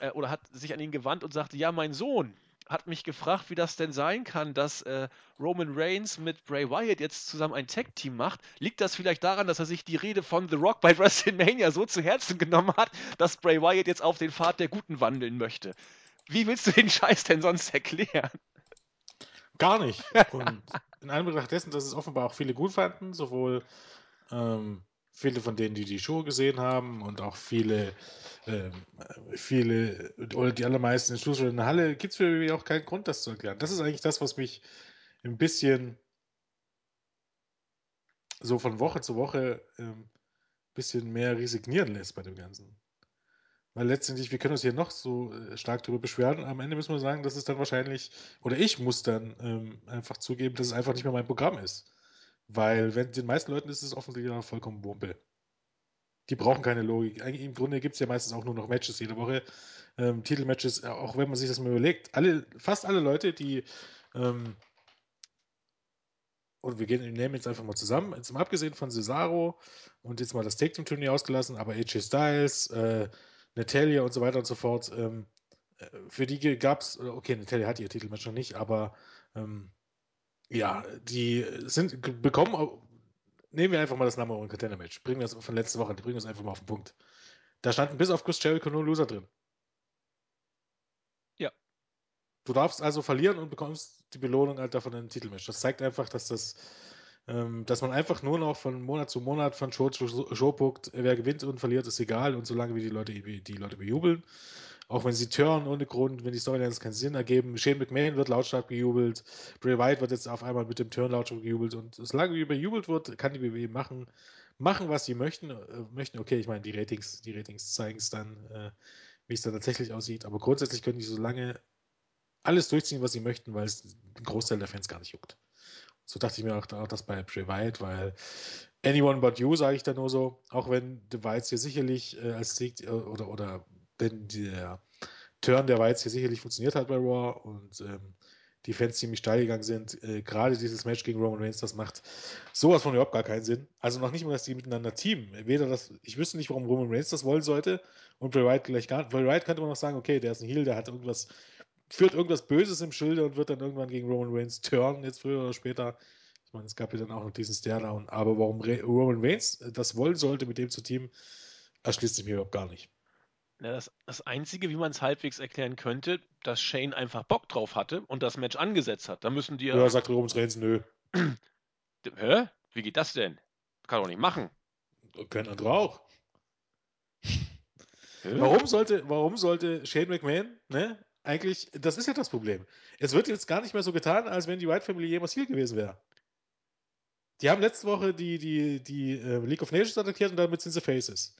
äh, oder hat sich an ihn gewandt und sagte, ja, mein Sohn, hat mich gefragt, wie das denn sein kann, dass äh, Roman Reigns mit Bray Wyatt jetzt zusammen ein Tag-Team macht. Liegt das vielleicht daran, dass er sich die Rede von The Rock bei (laughs) WrestleMania so zu Herzen genommen hat, dass Bray Wyatt jetzt auf den Pfad der Guten wandeln möchte? Wie willst du den (laughs) Scheiß denn sonst erklären? Gar nicht. (laughs) Und in Anbetracht dessen, dass es offenbar auch viele gut fanden, sowohl ähm, viele von denen, die die Show gesehen haben und auch viele, ähm, viele oder die allermeisten in in der Halle, gibt es für mich auch keinen Grund, das zu erklären. Das ist eigentlich das, was mich ein bisschen so von Woche zu Woche ein ähm, bisschen mehr resignieren lässt bei dem Ganzen. Weil letztendlich, wir können uns hier noch so äh, stark darüber beschweren. Am Ende müssen wir sagen, dass es dann wahrscheinlich, oder ich muss dann ähm, einfach zugeben, dass es einfach nicht mehr mein Programm ist. Weil wenn den meisten Leuten ist es offensichtlich vollkommen Wumpe. Die brauchen keine Logik. Im Grunde gibt es ja meistens auch nur noch Matches jede Woche. Ähm, Titelmatches, äh, auch wenn man sich das mal überlegt. Alle, fast alle Leute, die ähm, und wir, gehen, nehmen jetzt einfach mal zusammen, jetzt mal abgesehen von Cesaro und jetzt mal das Take-Team-Turnier ausgelassen, aber AJ Styles, äh, Natalia und so weiter und so fort, ähm, äh, für die gab es, okay, Natalia hat ihr Titelmatch noch nicht, aber ähm, ja, die sind bekommen, nehmen wir einfach mal das Number One Contender Match. Bringen wir das von letzter Woche, die bringen das einfach mal auf den Punkt. Da standen bis auf Chris Jericho nur Loser drin. Ja. Du darfst also verlieren und bekommst die Belohnung halt davon ein Titelmatch. Das zeigt einfach, dass das, dass man einfach nur noch von Monat zu Monat von Show zu Show guckt, wer gewinnt und verliert, ist egal und solange wie die Leute die Leute bejubeln, auch wenn sie turnen ohne Grund, wenn die Storylines keinen Sinn ergeben. Shane McMahon wird lautstark gejubelt. Bray Wyatt wird jetzt auf einmal mit dem Turn lautstark gejubelt. Und solange wie bejubelt wird, kann die WWE machen, machen was sie möchten. Äh, möchten. Okay, ich meine, die Ratings, die Ratings zeigen es dann, äh, wie es dann tatsächlich aussieht. Aber grundsätzlich können die so lange alles durchziehen, was sie möchten, weil es den Großteil der Fans gar nicht juckt. So dachte ich mir auch, auch das bei Wyatt, weil anyone but you, sage ich da nur so, auch wenn The Whites hier sicherlich äh, als Sieg äh, oder, oder denn der Turn der Weiz hier sicherlich funktioniert hat bei Raw und ähm, die Fans ziemlich steil gegangen sind. Äh, Gerade dieses Match gegen Roman Reigns, das macht sowas von überhaupt gar keinen Sinn. Also noch nicht mal, dass die miteinander teamen. Weder das, ich wüsste nicht, warum Roman Reigns das wollen sollte und Bray Wyatt gleich gar nicht. Bray Wyatt könnte man noch sagen, okay, der ist ein Heel, der hat irgendwas, führt irgendwas Böses im Schilde und wird dann irgendwann gegen Roman Reigns turnen, jetzt früher oder später. Ich meine, es gab ja dann auch noch diesen Stairdown. Aber warum Roman Reigns das wollen sollte, mit dem zu teamen, erschließt sich mir überhaupt gar nicht. Ja, das, das Einzige, wie man es halbwegs erklären könnte, dass Shane einfach Bock drauf hatte und das Match angesetzt hat. Da müssen die ja. Ja, sagt Roman Reigns, nö. (clears throat) Hä? Wie geht das denn? Kann doch nicht machen. Können andere auch. Warum sollte, warum sollte Shane McMahon, ne? Eigentlich, das ist ja das Problem. Es wird jetzt gar nicht mehr so getan, als wenn die White Family jemals hier gewesen wäre. Die haben letzte Woche die, die, die uh, League of Nations attackiert und damit sind sie Faces.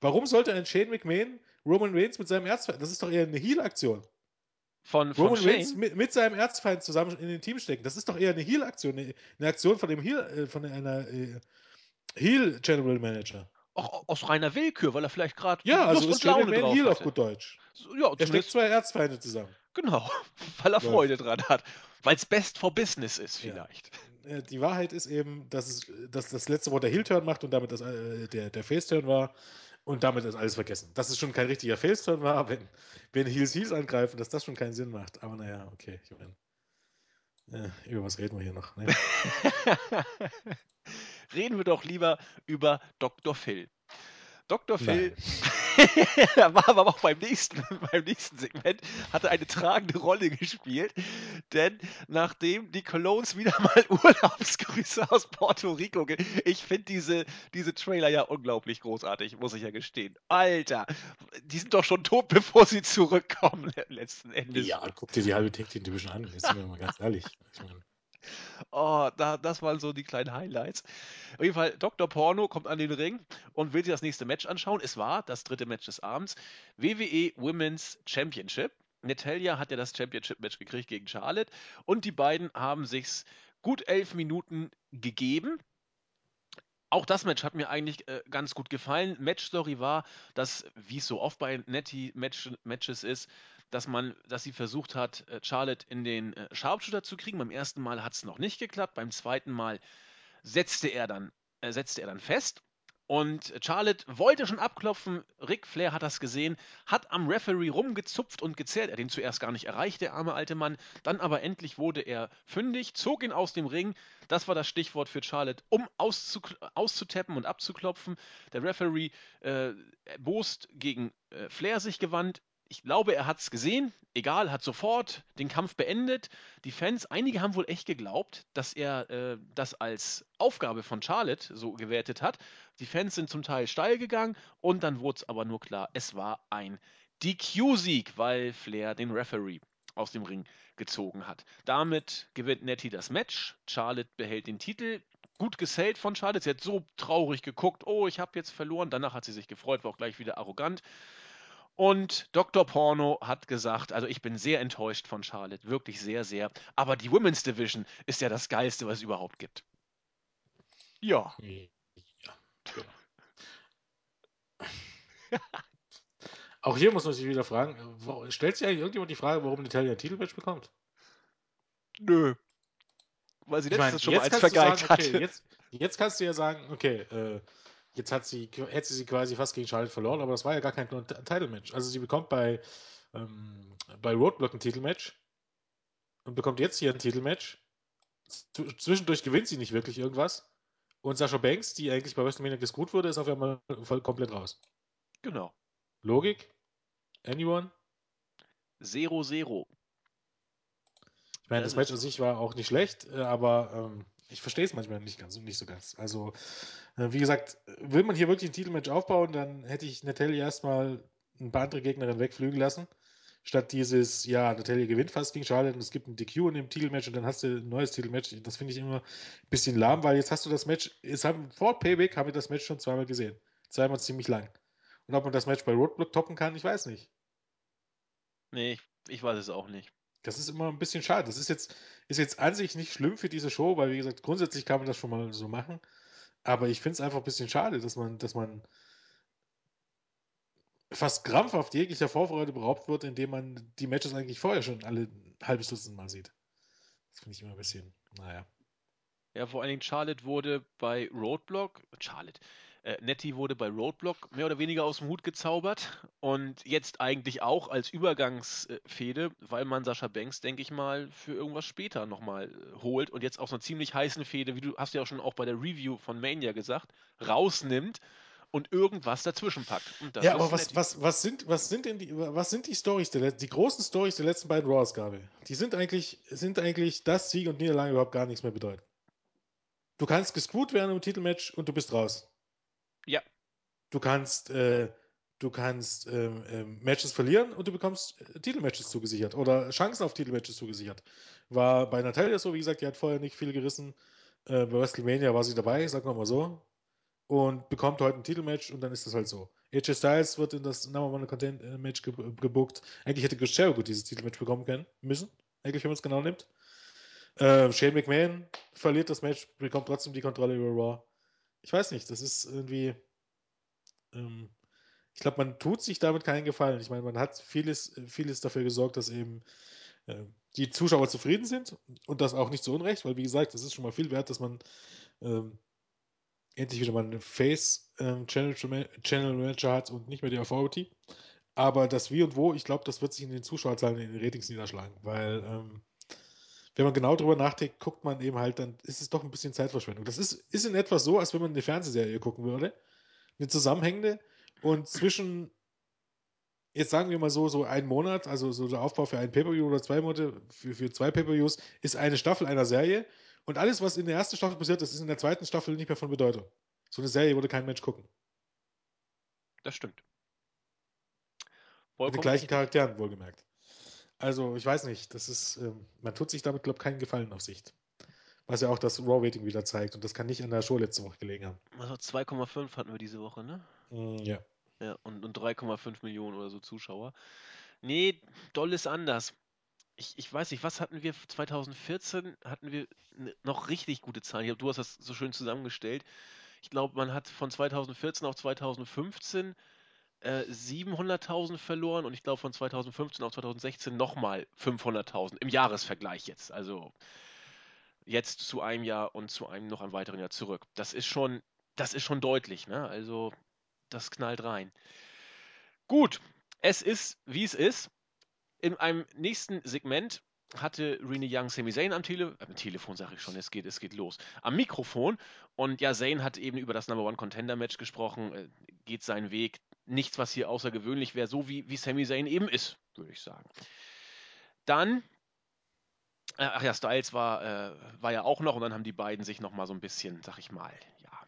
Warum sollte ein Shane McMahon Roman Reigns mit seinem Erzfeind, das ist doch eher eine Heal-Aktion. Von, von Roman Shane? Reigns mit, mit, seinem Erzfeind zusammen in den Team stecken, das ist doch eher eine Heal-Aktion, eine, eine, Aktion von dem Heal, äh, von einer äh, Heal General Manager. Auch aus reiner Willkür, weil er vielleicht gerade ja, also Lust ist und Laune McMahon drauf Heal auf gut Deutsch. So, ja, er steckt zwei Erzfeinde zusammen. Genau, (laughs) weil er Freude dran hat. Weil es best for business ist vielleicht. Ja. äh, die Wahrheit ist eben, dass, es, dass das letzte Wort der Heel-Turn macht und damit das, äh, der, der Face-Turn war und damit ist alles vergessen. Dass es schon kein richtiger Face-Turn war, wenn, wenn Heels Heels angreifen, dass das schon keinen Sinn macht. Aber naja, okay, ich meine. Äh, über was reden wir hier noch? Ne? (laughs) reden wir doch lieber über Dr. Phil. Dr. Phil (laughs) war aber auch beim nächsten, (laughs) beim nächsten Segment, hatte eine tragende Rolle gespielt, denn nachdem die Colognes wieder mal (laughs) Urlaubsgrüße aus Puerto Rico, ich finde diese, diese Trailer ja unglaublich großartig, muss ich ja gestehen. Alter, die sind doch schon tot, bevor sie zurückkommen, letzten Endes. Ja, guck dir die halbe Team Division an, jetzt sind wir mal ganz ehrlich. Ich meine, Oh, da, das waren so die kleinen Highlights. Auf jeden Fall, Dr. Porno kommt an den Ring und will sich das nächste Match anschauen. Es war das dritte Match des Abends. WWE Women's Championship. Natalia hat ja das Championship-Match gekriegt gegen Charlotte und die beiden haben sich's gut elf Minuten gegeben. Auch das Match hat mir eigentlich äh, ganz gut gefallen. Match-Story war, dass, wie es so oft bei Netty-Matches ist, dass man, dass sie versucht hat, äh, Charlotte in den äh, Sharpshooter zu kriegen. Beim ersten Mal hat es noch nicht geklappt. Beim zweiten Mal setzte er dann, äh, setzte er dann fest. Und Charlotte wollte schon abklopfen. Ric Flair hat das gesehen, hat am Referee rumgezupft und gezerrt. Er hat ihn zuerst gar nicht erreicht, der arme alte Mann. Dann aber endlich wurde er fündig, zog ihn aus dem Ring. Das war das Stichwort für Charlotte, um auszutappen und abzuklopfen. Der Referee äh, Bost gegen äh, Flair sich gewandt ich glaube, er hat es gesehen, egal, hat sofort den Kampf beendet. Die Fans, einige haben wohl echt geglaubt, dass er äh, das als Aufgabe von Charlotte so gewertet hat. Die Fans sind zum Teil steil gegangen und dann wurde es aber nur klar, es war ein DQ-Sieg, weil Flair den Referee aus dem Ring gezogen hat. Damit gewinnt Nettie das Match. Charlotte behält den Titel. Gut gesellt von Charlotte. Sie hat so traurig geguckt. Oh, ich habe jetzt verloren. Danach hat sie sich gefreut, war auch gleich wieder arrogant. Und Dr. Porno hat gesagt, also ich bin sehr enttäuscht von Charlotte, wirklich sehr, sehr. Aber die Women's Division ist ja das Geilste, was es überhaupt gibt. Ja. ja. Auch hier muss man sich wieder fragen, stellt sich eigentlich irgendjemand die Frage, warum Natalia ein Titelmatch bekommt? Nö. Weil sie letztes ich mein, schon mal als vergeigt sagen, okay, Jetzt, jetzt, kannst du ja sagen, okay, äh, Jetzt hat sie, hätte sie quasi fast gegen Charlotte verloren, aber das war ja gar kein Title-Match. Also sie bekommt bei, ähm, bei Roadblock ein Titelmatch und bekommt jetzt hier ein Titelmatch. Zwischendurch gewinnt sie nicht wirklich irgendwas. Und Sascha Banks, die eigentlich bei WrestleMania gut wurde, ist auf einmal voll komplett raus. Genau. Logik? Anyone? Zero, zero. Ich meine, das, das Match an sich war auch nicht schlecht, äh, aber ähm, ich verstehe es manchmal nicht ganz nicht so ganz. Also, äh, wie gesagt, will man hier wirklich ein Titelmatch aufbauen, dann hätte ich Natalia erstmal ein paar andere Gegnerinnen wegflügen lassen. Statt dieses, ja, Natalia gewinnt fast gegen Charlotte und es gibt ein DQ in dem Titelmatch und dann hast du ein neues Titelmatch. Das finde ich immer ein bisschen lahm, weil jetzt hast du das Match, jetzt haben, vor Payback haben wir das Match schon zweimal gesehen. Zweimal ziemlich lang. Und ob man das Match bei Roadblock toppen kann, ich weiß nicht. Nee, ich, ich weiß es auch nicht. Das ist immer ein bisschen schade. Das ist jetzt, ist jetzt an sich nicht schlimm für diese Show, weil, wie gesagt, grundsätzlich kann man das schon mal so machen. Aber ich finde es einfach ein bisschen schade, dass man, dass man fast krampfhaft jeglicher Vorfreude beraubt wird, indem man die Matches eigentlich vorher schon alle halbes Dutzend Mal sieht. Das finde ich immer ein bisschen, naja. Ja, vor allen Dingen Charlotte wurde bei Roadblock, Charlotte, äh, Nettie wurde bei Roadblock mehr oder weniger aus dem Hut gezaubert und jetzt eigentlich auch als Übergangsfehde, weil man Sascha Banks, denke ich mal, für irgendwas später nochmal äh, holt und jetzt aus einer ziemlich heißen Fehde, wie du hast ja auch schon auch bei der Review von Mania gesagt, rausnimmt und irgendwas dazwischen packt. ja, aber was, was, was, sind, was sind denn die, was sind die Storys, der, die großen Stories der letzten beiden Raw-Ausgabe? Die sind eigentlich, sind eigentlich, dass Sieg und Niederlage überhaupt gar nichts mehr bedeuten. Du kannst gescrewt werden im Titelmatch und du bist raus. Ja. Du kannst, äh, du kannst ähm, ähm, Matches verlieren und du bekommst äh, Titelmatches zugesichert oder Chancen auf Titelmatches zugesichert. War bei Natalia so, wie gesagt, die hat vorher nicht viel gerissen. Äh, bei WrestleMania war sie dabei, sagen wir mal so. Und bekommt heute ein Titelmatch und dann ist das halt so. AJ Styles wird in das Number One Content äh, Match ge gebuckt. Eigentlich hätte Jericho dieses Titelmatch bekommen können, müssen. Eigentlich, wenn man es genau nimmt. Äh, Shane McMahon verliert das Match, bekommt trotzdem die Kontrolle über Raw ich weiß nicht, das ist irgendwie. Ähm, ich glaube, man tut sich damit keinen Gefallen. Ich meine, man hat vieles, vieles dafür gesorgt, dass eben äh, die Zuschauer zufrieden sind und das auch nicht zu Unrecht, weil wie gesagt, es ist schon mal viel wert, dass man ähm, endlich wieder mal einen Face ähm, Channel, hat und nicht mehr die Authority. Aber das Wie und Wo, ich glaube, das wird sich in den Zuschauerzahlen, in den Ratings niederschlagen, weil ähm, wenn man genau drüber nachdenkt, guckt man eben halt, dann ist es doch ein bisschen Zeitverschwendung. Das ist, ist in etwa so, als wenn man eine Fernsehserie gucken würde, eine zusammenhängende und zwischen, jetzt sagen wir mal so, so ein Monat, also so der Aufbau für ein Pay-Per-View oder zwei Monate, für, für zwei Pay-Per-Views, ist eine Staffel einer Serie und alles, was in der ersten Staffel passiert ist, ist in der zweiten Staffel nicht mehr von Bedeutung. So eine Serie würde kein Mensch gucken. Das stimmt. Mit den gleichen. Charakteren, wohlgemerkt. Also, ich weiß nicht, das ist, ähm, man tut sich damit, glaube ich, keinen Gefallen auf Sicht. Was ja auch das Raw-Rating wieder zeigt. Und das kann nicht an der Show letzte Woche gelegen haben. Also 2,5 hatten wir diese Woche, ne? Mm, ja. Ja, und, und 3,5 Millionen oder so Zuschauer. Nee, doll ist anders. Ich, ich weiß nicht, was hatten wir 2014? Hatten wir noch richtig gute Zahlen. Du hast das so schön zusammengestellt. Ich glaube, man hat von 2014 auf 2015 äh, 700.000 verloren und ich glaube von 2015 auf 2016 nochmal 500.000 im Jahresvergleich jetzt. Also jetzt zu einem Jahr und zu einem noch einem weiteren Jahr zurück. Das ist schon, das ist schon deutlich, ne? Also das knallt rein. Gut, es ist, wie es ist. In einem nächsten Segment hatte Rene Young Sami Zayn am, Tele äh, Telefon, sage ich schon, es geht, es geht los, am Mikrofon. Und ja, Zayn hat eben über das Number One Contender Match gesprochen, äh, geht seinen Weg. Nichts, was hier außergewöhnlich wäre, so wie, wie Sami Zayn eben ist, würde ich sagen. Dann, äh, ach ja, Styles war, äh, war ja auch noch und dann haben die beiden sich nochmal so ein bisschen, sag ich mal, ja,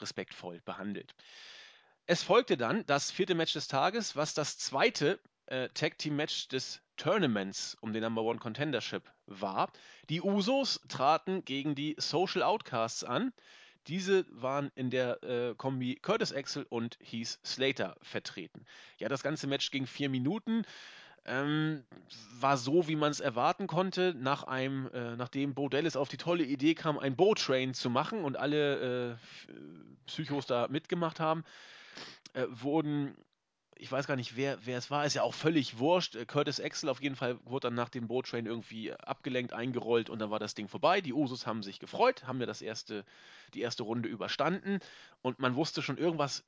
respektvoll behandelt. Es folgte dann das vierte Match des Tages, was das zweite äh, Tag Team Match des Tournaments um den Number One Contendership war. Die Usos traten gegen die Social Outcasts an. Diese waren in der äh, Kombi Curtis Axel und Heath Slater vertreten. Ja, das ganze Match ging vier Minuten. Ähm, war so, wie man es erwarten konnte, nach einem, äh, nachdem Bo Dallas auf die tolle Idee kam, ein Bow-Train zu machen und alle äh, Psychos da mitgemacht haben, äh, wurden ich weiß gar nicht, wer, wer es war, ist ja auch völlig wurscht. Äh, Curtis Axel auf jeden Fall wurde dann nach dem Boat-Train irgendwie abgelenkt, eingerollt und dann war das Ding vorbei. Die Usos haben sich gefreut, haben ja das erste, die erste Runde überstanden und man wusste schon, irgendwas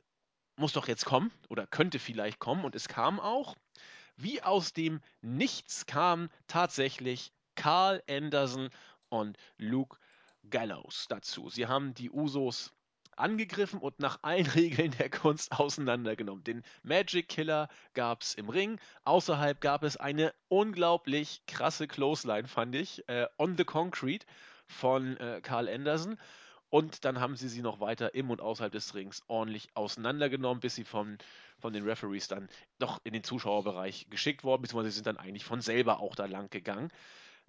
muss doch jetzt kommen oder könnte vielleicht kommen und es kam auch. Wie aus dem Nichts kam tatsächlich Carl Anderson und Luke Gallows dazu. Sie haben die Usos angegriffen und nach allen (laughs) Regeln der Kunst auseinandergenommen. Den Magic Killer gab es im Ring. Außerhalb gab es eine unglaublich krasse Clothesline, fand ich, äh, on the Concrete von äh, Carl Anderson. Und dann haben sie sie noch weiter im und außerhalb des Rings ordentlich auseinandergenommen, bis sie von, von den Referees dann doch in den Zuschauerbereich geschickt worden, beziehungsweise sie sind dann eigentlich von selber auch da lang gegangen.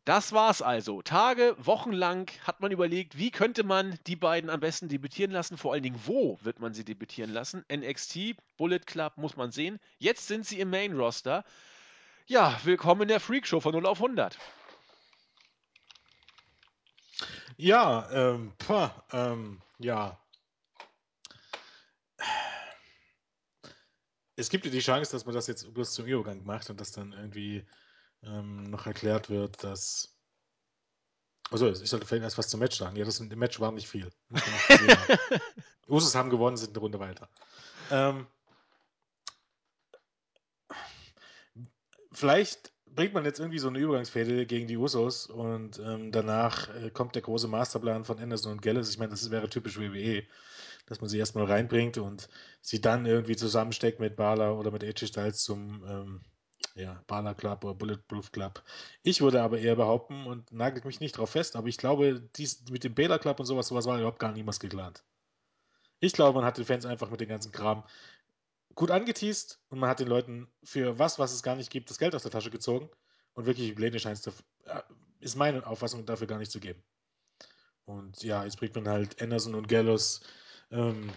Das war's also. Tage, Wochen lang hat man überlegt, wie könnte man die beiden am besten debütieren lassen, vor allen Dingen, wo wird man sie debütieren lassen. NXT, Bullet Club muss man sehen. Jetzt sind sie im Main Roster. Ja, willkommen in der Freak Show von 0 auf 100. Ja, ähm, pah, ähm, ja. Es gibt ja die Chance, dass man das jetzt bloß zum Übergang macht und das dann irgendwie ähm, noch erklärt wird, dass. Also, ich sollte vielleicht erst was zum Match sagen. Ja, das im Match war nicht viel. (laughs) Die Usos haben gewonnen, sind eine Runde weiter. Ähm, vielleicht bringt man jetzt irgendwie so eine Übergangsfäde gegen die Usos und ähm, danach äh, kommt der große Masterplan von Anderson und Gallus. Ich meine, das wäre typisch WWE, dass man sie erstmal reinbringt und sie dann irgendwie zusammensteckt mit Bala oder mit AJ Styles zum ähm, ja, Bala Club oder Bulletproof Club. Ich würde aber eher behaupten und nagelt mich nicht drauf fest, aber ich glaube, dies, mit dem Bela Club und sowas, sowas war überhaupt gar niemals geplant. Ich glaube, man hat den Fans einfach mit dem ganzen Kram gut angeteased und man hat den Leuten für was, was es gar nicht gibt, das Geld aus der Tasche gezogen und wirklich Pläne scheint es, ist meine Auffassung dafür gar nicht zu geben. Und ja, jetzt bringt man halt Anderson und Gallows ähm,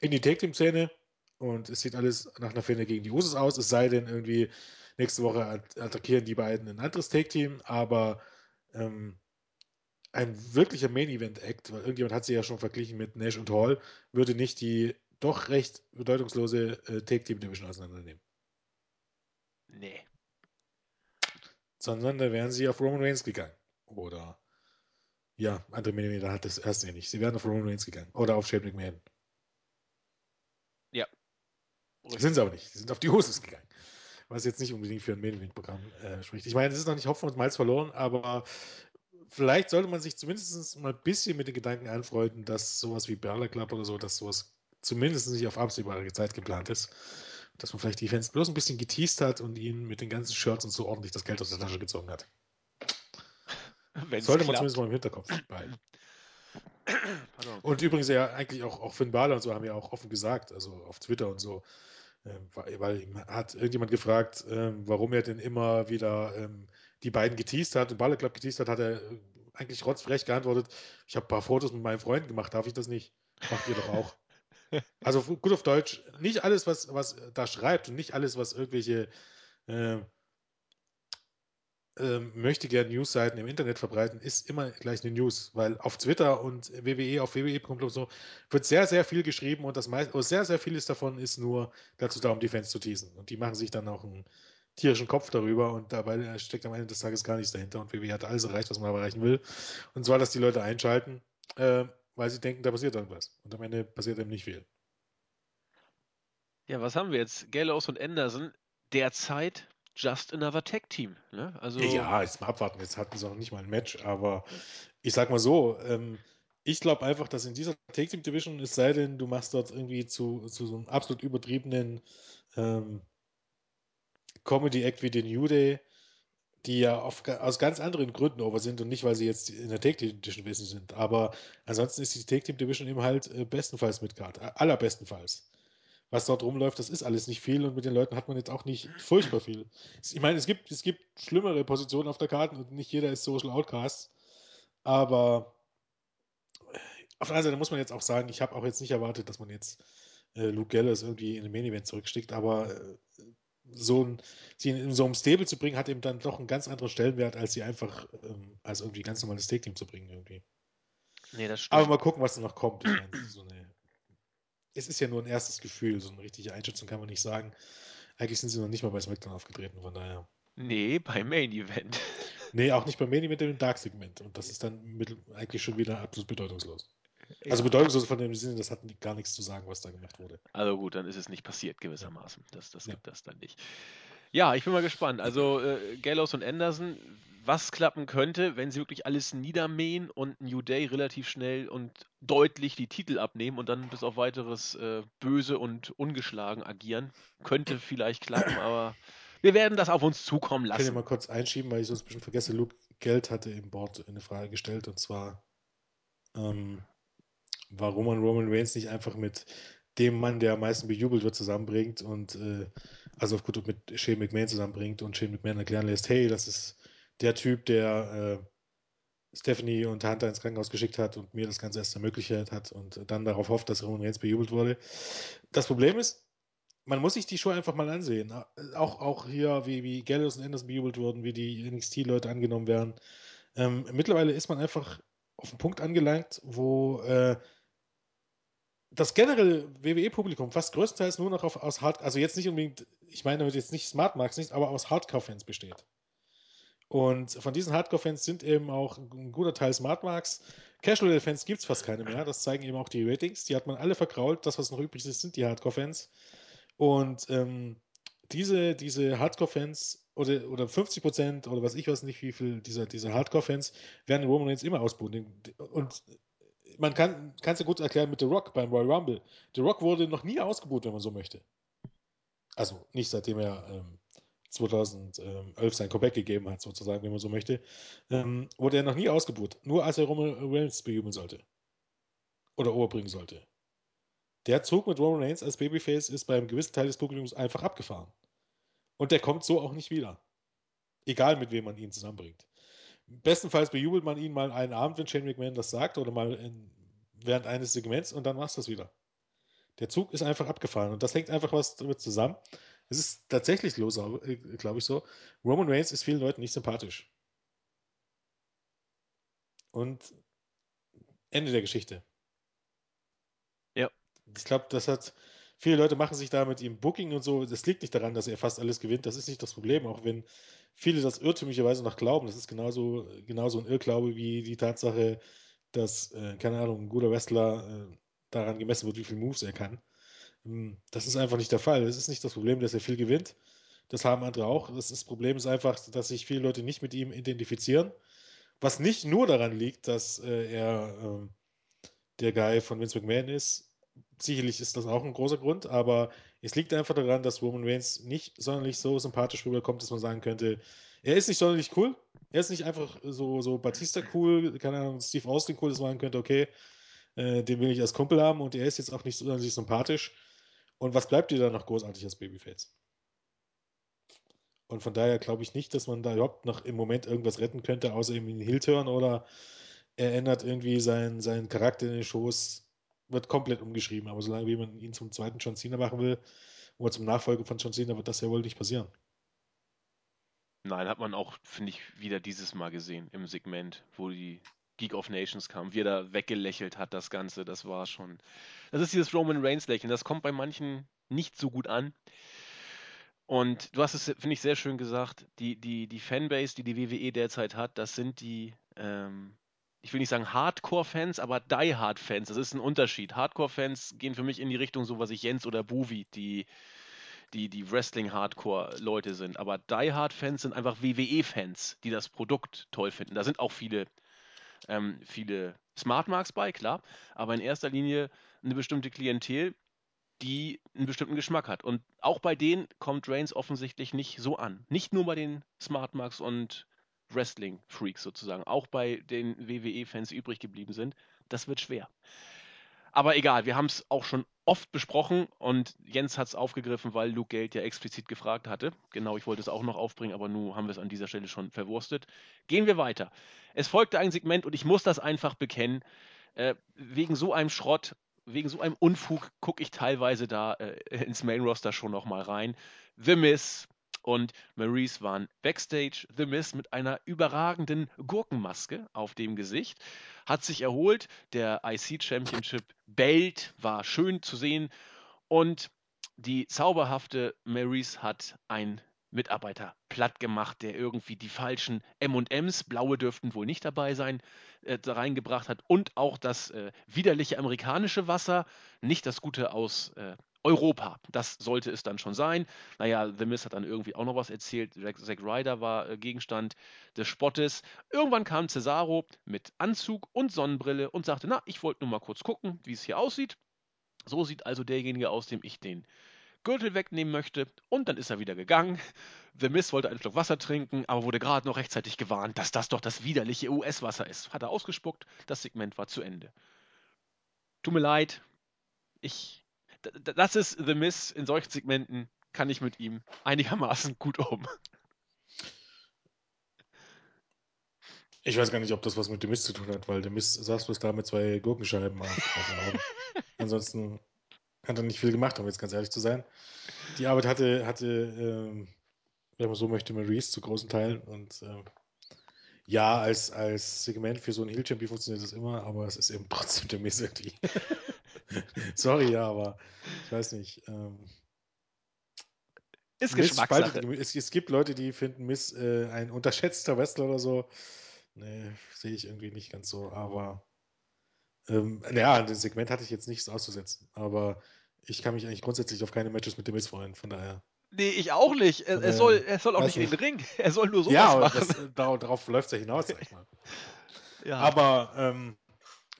in die Tag-Team-Szene und es sieht alles nach einer Fehde gegen die Usos aus, es sei denn irgendwie nächste Woche attackieren die beiden ein anderes Take-Team, aber ähm, ein wirklicher Main-Event-Act, weil irgendjemand hat sie ja schon verglichen mit Nash und Hall, würde nicht die doch recht bedeutungslose äh, Take-Team-Division auseinandernehmen. Nee. sondern da wären sie auf Roman Reigns gegangen. Oder ja, Andre Millimeter hat das erste nicht. Sie wären auf Roman Reigns gegangen. Oder auf Shane McMahon. Sind sie aber nicht. Sie sind auf die Hoses gegangen. Was jetzt nicht unbedingt für ein Main Programm äh, spricht. Ich meine, es ist noch nicht Hopfen und Malz verloren, aber vielleicht sollte man sich zumindest mal ein bisschen mit den Gedanken anfreunden, dass sowas wie Berler Club oder so, dass sowas zumindest nicht auf absehbare Zeit geplant ist. Dass man vielleicht die Fans bloß ein bisschen geteased hat und ihnen mit den ganzen Shirts und so ordentlich das Geld aus der Tasche gezogen hat. Wenn's Sollte man klappt. zumindest mal im Hinterkopf (clears throat) behalten. Und übrigens ja eigentlich auch, auch Finn Balor und so haben ja auch offen gesagt, also auf Twitter und so, weil, weil hat irgendjemand gefragt, ähm, warum er denn immer wieder ähm, die beiden geteased hat und Balor Club geteased hat, hat er äh, eigentlich rotzfrech geantwortet, ich habe ein paar Fotos mit meinen Freunden gemacht, darf ich das nicht? Macht ihr doch auch. Also gut auf Deutsch, nicht alles, was, was da schreibt und nicht alles, was irgendwelche äh, ähm, möchte gerne Newsseiten im Internet verbreiten, ist immer gleich eine News, weil auf Twitter und WWE auf WWE.com und so wird sehr, sehr viel geschrieben und das meiste, sehr, sehr vieles davon ist nur dazu da, um die Fans zu teasen. Und die machen sich dann auch einen tierischen Kopf darüber und dabei steckt am Ende des Tages gar nichts dahinter und WWE hat alles erreicht, was man erreichen will. Und zwar, dass die Leute einschalten, äh, weil sie denken, da passiert irgendwas. Und am Ende passiert eben nicht viel. Ja, was haben wir jetzt? Gallows und Anderson derzeit just another Tag Team. Ne? Also Ja, jetzt mal abwarten. Jetzt hatten sie noch nicht mal ein Match, aber ich sag mal so, ähm, ich glaube einfach, dass in dieser Take Team Division, es sei denn, du machst dort irgendwie zu, zu so einem absolut übertriebenen ähm, Comedy-Act wie den New Day, die ja auf, aus ganz anderen Gründen over sind und nicht, weil sie jetzt in der Take Team Division sind. Aber ansonsten ist die Take Team Division eben halt äh, bestenfalls mit Card. Allerbestenfalls. Was dort rumläuft, das ist alles nicht viel und mit den Leuten hat man jetzt auch nicht furchtbar viel. Ich meine, es gibt, es gibt schlimmere Positionen auf der Karte und nicht jeder ist Social Outcast. Aber auf der anderen Seite muss man jetzt auch sagen, ich habe auch jetzt nicht erwartet, dass man jetzt äh, Luke Gallows irgendwie in den Main Event zurücksteckt, aber äh, so ein, sie in so einem Stable zu bringen, hat eben dann doch einen ganz anderen Stellenwert, als sie einfach ähm, als irgendwie ganz normales Take-Team zu bringen irgendwie. Nee, das stimmt. Aber mal gucken, was noch kommt. Ich meine, so eine, es ist ja nur ein erstes Gefühl, so eine richtige Einschätzung kann man nicht sagen. Eigentlich sind sie noch nicht mal bei SmackDown aufgetreten, von daher. Nee, beim Main Event. (laughs) Nee, auch nicht beim Main Event im Dark-Segment. Und das ist dann mit, eigentlich schon wieder absolut bedeutungslos. Also Ja. bedeutungslos von dem Sinne, das hat gar nichts zu sagen, was da gemacht wurde. Also gut, dann ist es nicht passiert gewissermaßen. Das, das Ja. gibt das dann nicht. Ja, ich bin mal gespannt. Also äh, Gallows und Anderson, was klappen könnte, wenn sie wirklich alles niedermähen und New Day relativ schnell und deutlich die Titel abnehmen und dann bis auf weiteres äh, böse und ungeschlagen agieren. Könnte vielleicht klappen, aber wir werden das auf uns zukommen Ich kann ja lassen. mal kurz einschieben, weil ich sonst ein bisschen vergesse. Luke Geld hatte im Board eine Frage gestellt und zwar, ähm, warum man Roman Reigns nicht einfach mit dem Mann, der am meisten bejubelt wird, zusammenbringt und äh, also auf gut mit Shane McMahon zusammenbringt und Shane McMahon erklären lässt, hey, das ist der Typ, der äh, Stephanie und Hunter ins Krankenhaus geschickt hat und mir das Ganze erst ermöglicht hat und dann darauf hofft, dass Roman Reigns bejubelt wurde. Das Problem ist, man muss sich die Show einfach mal ansehen. Auch, auch hier, wie, wie Gallows und Anderson bejubelt wurden, wie die NXT-Leute angenommen werden. Ähm, mittlerweile ist man einfach auf einen Punkt angelangt, wo äh, das generelle WWE-Publikum fast größtenteils nur noch auf, aus Hard, also jetzt nicht unbedingt, ich meine jetzt nicht Smart Marks nicht, aber aus Hardcore-Fans besteht. Und von diesen Hardcore-Fans sind eben auch ein guter Teil Smart Marks. Casual-Fans gibt es fast keine mehr. Das zeigen eben auch die Ratings. Die hat man alle verkrault. Das, was noch übrig ist, sind die Hardcore-Fans. Und ähm, diese, diese Hardcore-Fans oder, oder 50 Prozent oder was ich weiß nicht, wie viel dieser, dieser Hardcore-Fans werden Roman Reigns immer ausbuhen. Und man kann es ja gut erklären mit The Rock beim Royal Rumble. The Rock wurde noch nie ausgebuht, wenn man so möchte. Also nicht seitdem er ähm, 2011 sein Comeback gegeben hat, sozusagen, wenn man so möchte, ähm, wurde er noch nie ausgebuht. Nur als er Roman Reigns bejubeln sollte. Oder overbringen sollte. Der Zug mit Roman Reigns als Babyface ist beim gewissen Teil des Publikums einfach abgefahren. Und der kommt so auch nicht wieder. Egal mit wem man ihn zusammenbringt. Bestenfalls bejubelt man ihn mal einen Abend, wenn Shane McMahon das sagt, oder mal in, während eines Segments und dann machst du das wieder. Der Zug ist einfach abgefahren und das hängt einfach was damit zusammen. Es ist tatsächlich los, glaube ich so. Roman Reigns ist vielen Leuten nicht sympathisch. Und Ende der Geschichte. Ja. Ich glaube, das hat viele Leute machen sich da mit ihm Booking und so. Das liegt nicht daran, dass er fast alles gewinnt. Das ist nicht das Problem, auch wenn viele das irrtümlicherweise noch glauben. Das ist genauso, genauso ein Irrglaube wie die Tatsache, dass, äh, keine Ahnung, ein guter Wrestler äh, daran gemessen wird, wie viele Moves er kann. Ähm, das ist einfach nicht der Fall. Es ist nicht das Problem, dass er viel gewinnt. Das haben andere auch. Das, das Problem ist einfach, dass sich viele Leute nicht mit ihm identifizieren. Was nicht nur daran liegt, dass äh, er äh, der Guy von Vince McMahon ist. Sicherlich ist das auch ein großer Grund, aber es liegt einfach daran, dass Roman Reigns nicht sonderlich so sympathisch rüberkommt, dass man sagen könnte, er ist nicht sonderlich cool. Er ist nicht einfach so, so Batista cool, keine Ahnung, Steve Austin cool, dass man sagen könnte, okay, äh, den will ich als Kumpel haben und er ist jetzt auch nicht sonderlich sympathisch. Und was bleibt dir da noch großartig als Babyface? Und von daher glaube ich nicht, dass man da überhaupt noch im Moment irgendwas retten könnte, außer irgendwie einen Heel-Turn oder er ändert irgendwie seinen, seinen Charakter in den Shows, wird komplett umgeschrieben. Aber solange wie man ihn zum zweiten John Cena machen will, oder zum Nachfolger von John Cena, wird das ja wohl nicht passieren. Nein, hat man auch, finde ich, wieder dieses Mal gesehen im Segment, wo die Geek of Nations kam, wie er da weggelächelt hat, das Ganze, das war schon. Das ist dieses Roman Reigns-Lächeln, das kommt bei manchen nicht so gut an. Und du hast es, finde ich, sehr schön gesagt, die, die, die Fanbase, die die WWE derzeit hat, das sind die, ähm, ich will nicht sagen Hardcore-Fans, aber Die-Hard-Fans. Das ist ein Unterschied. Hardcore-Fans gehen für mich in die Richtung so, was ich Jens oder Buvi, die, die, die Wrestling-Hardcore-Leute sind. Aber Die-Hard-Fans sind einfach WWE-Fans, die das Produkt toll finden. Da sind auch viele, ähm, viele Smart Marks bei, klar. Aber in erster Linie eine bestimmte Klientel, die einen bestimmten Geschmack hat. Und auch bei denen kommt Reigns offensichtlich nicht so an. Nicht nur bei den Smart Marks und Wrestling-Freaks sozusagen, auch bei den WWE-Fans übrig geblieben sind. Das wird schwer. Aber egal, wir haben es auch schon oft besprochen und Jens hat es aufgegriffen, weil Luke Geld ja explizit gefragt hatte. Genau, ich wollte es auch noch aufbringen, aber nun haben wir es an dieser Stelle schon verwurstet. Gehen wir weiter. Es folgte ein Segment und ich muss das einfach bekennen. Äh, wegen so einem Schrott wegen so einem Unfug gucke ich teilweise da äh, ins Main Roster schon noch mal rein. The Miss und Maurice waren backstage. The Miss mit einer überragenden Gurkenmaske auf dem Gesicht hat sich erholt. Der IC Championship Belt war schön zu sehen und die zauberhafte Maurice hat ein Mitarbeiter platt gemacht, der irgendwie die falschen M&Ms, blaue dürften wohl nicht dabei sein, äh, reingebracht hat und auch das äh, widerliche amerikanische Wasser, nicht das gute aus äh, Europa. Das sollte es dann schon sein. Naja, The Miz hat dann irgendwie auch noch was erzählt. Zack Ryder war äh, Gegenstand des Spottes. Irgendwann kam Cesaro mit Anzug und Sonnenbrille und sagte, na, ich wollte nur mal kurz gucken, wie es hier aussieht. So sieht also derjenige aus, dem ich den Gürtel wegnehmen möchte und dann ist er wieder gegangen. The Miss wollte einen Schluck Wasser trinken, aber wurde gerade noch rechtzeitig gewarnt, dass das doch das widerliche US-Wasser ist. Hat er ausgespuckt, das Segment war zu Ende. Tut mir leid, ich. Das ist The Miss. In solchen Segmenten kann ich mit ihm einigermaßen (laughs) gut um. Ich weiß gar nicht, ob das was mit dem Mist zu tun hat, weil der Mist saß bloß da mit zwei Gurkenscheiben auf. (laughs) Ansonsten hat er nicht viel gemacht, um jetzt ganz ehrlich zu sein. Die Arbeit hatte, hatte ähm, wenn man so möchte, Maurice zu großen Teilen. Und ähm, ja, als, als Segment für so ein Heel Champion funktioniert das immer, aber es ist eben (laughs) trotzdem der Miss irgendwie. (laughs) Sorry, ja, aber ich weiß nicht. Ähm, ist Miss Geschmackssache. Es, es, gibt Leute, die finden Miss äh, ein unterschätzter Wrestler oder so. Nee, sehe ich irgendwie nicht ganz so, aber ähm, ja, das Segment hatte ich jetzt nichts auszusetzen, aber ich kann mich eigentlich grundsätzlich auf keine Matches mit dem Miss freuen, von daher. Nee, ich auch nicht. Er, er soll, er soll auch nicht in den Ring. (laughs) Er soll nur sowas ja, machen. Das, darauf, darauf läuft es ja hinaus, sag ich mal. (laughs) ja. Aber ähm,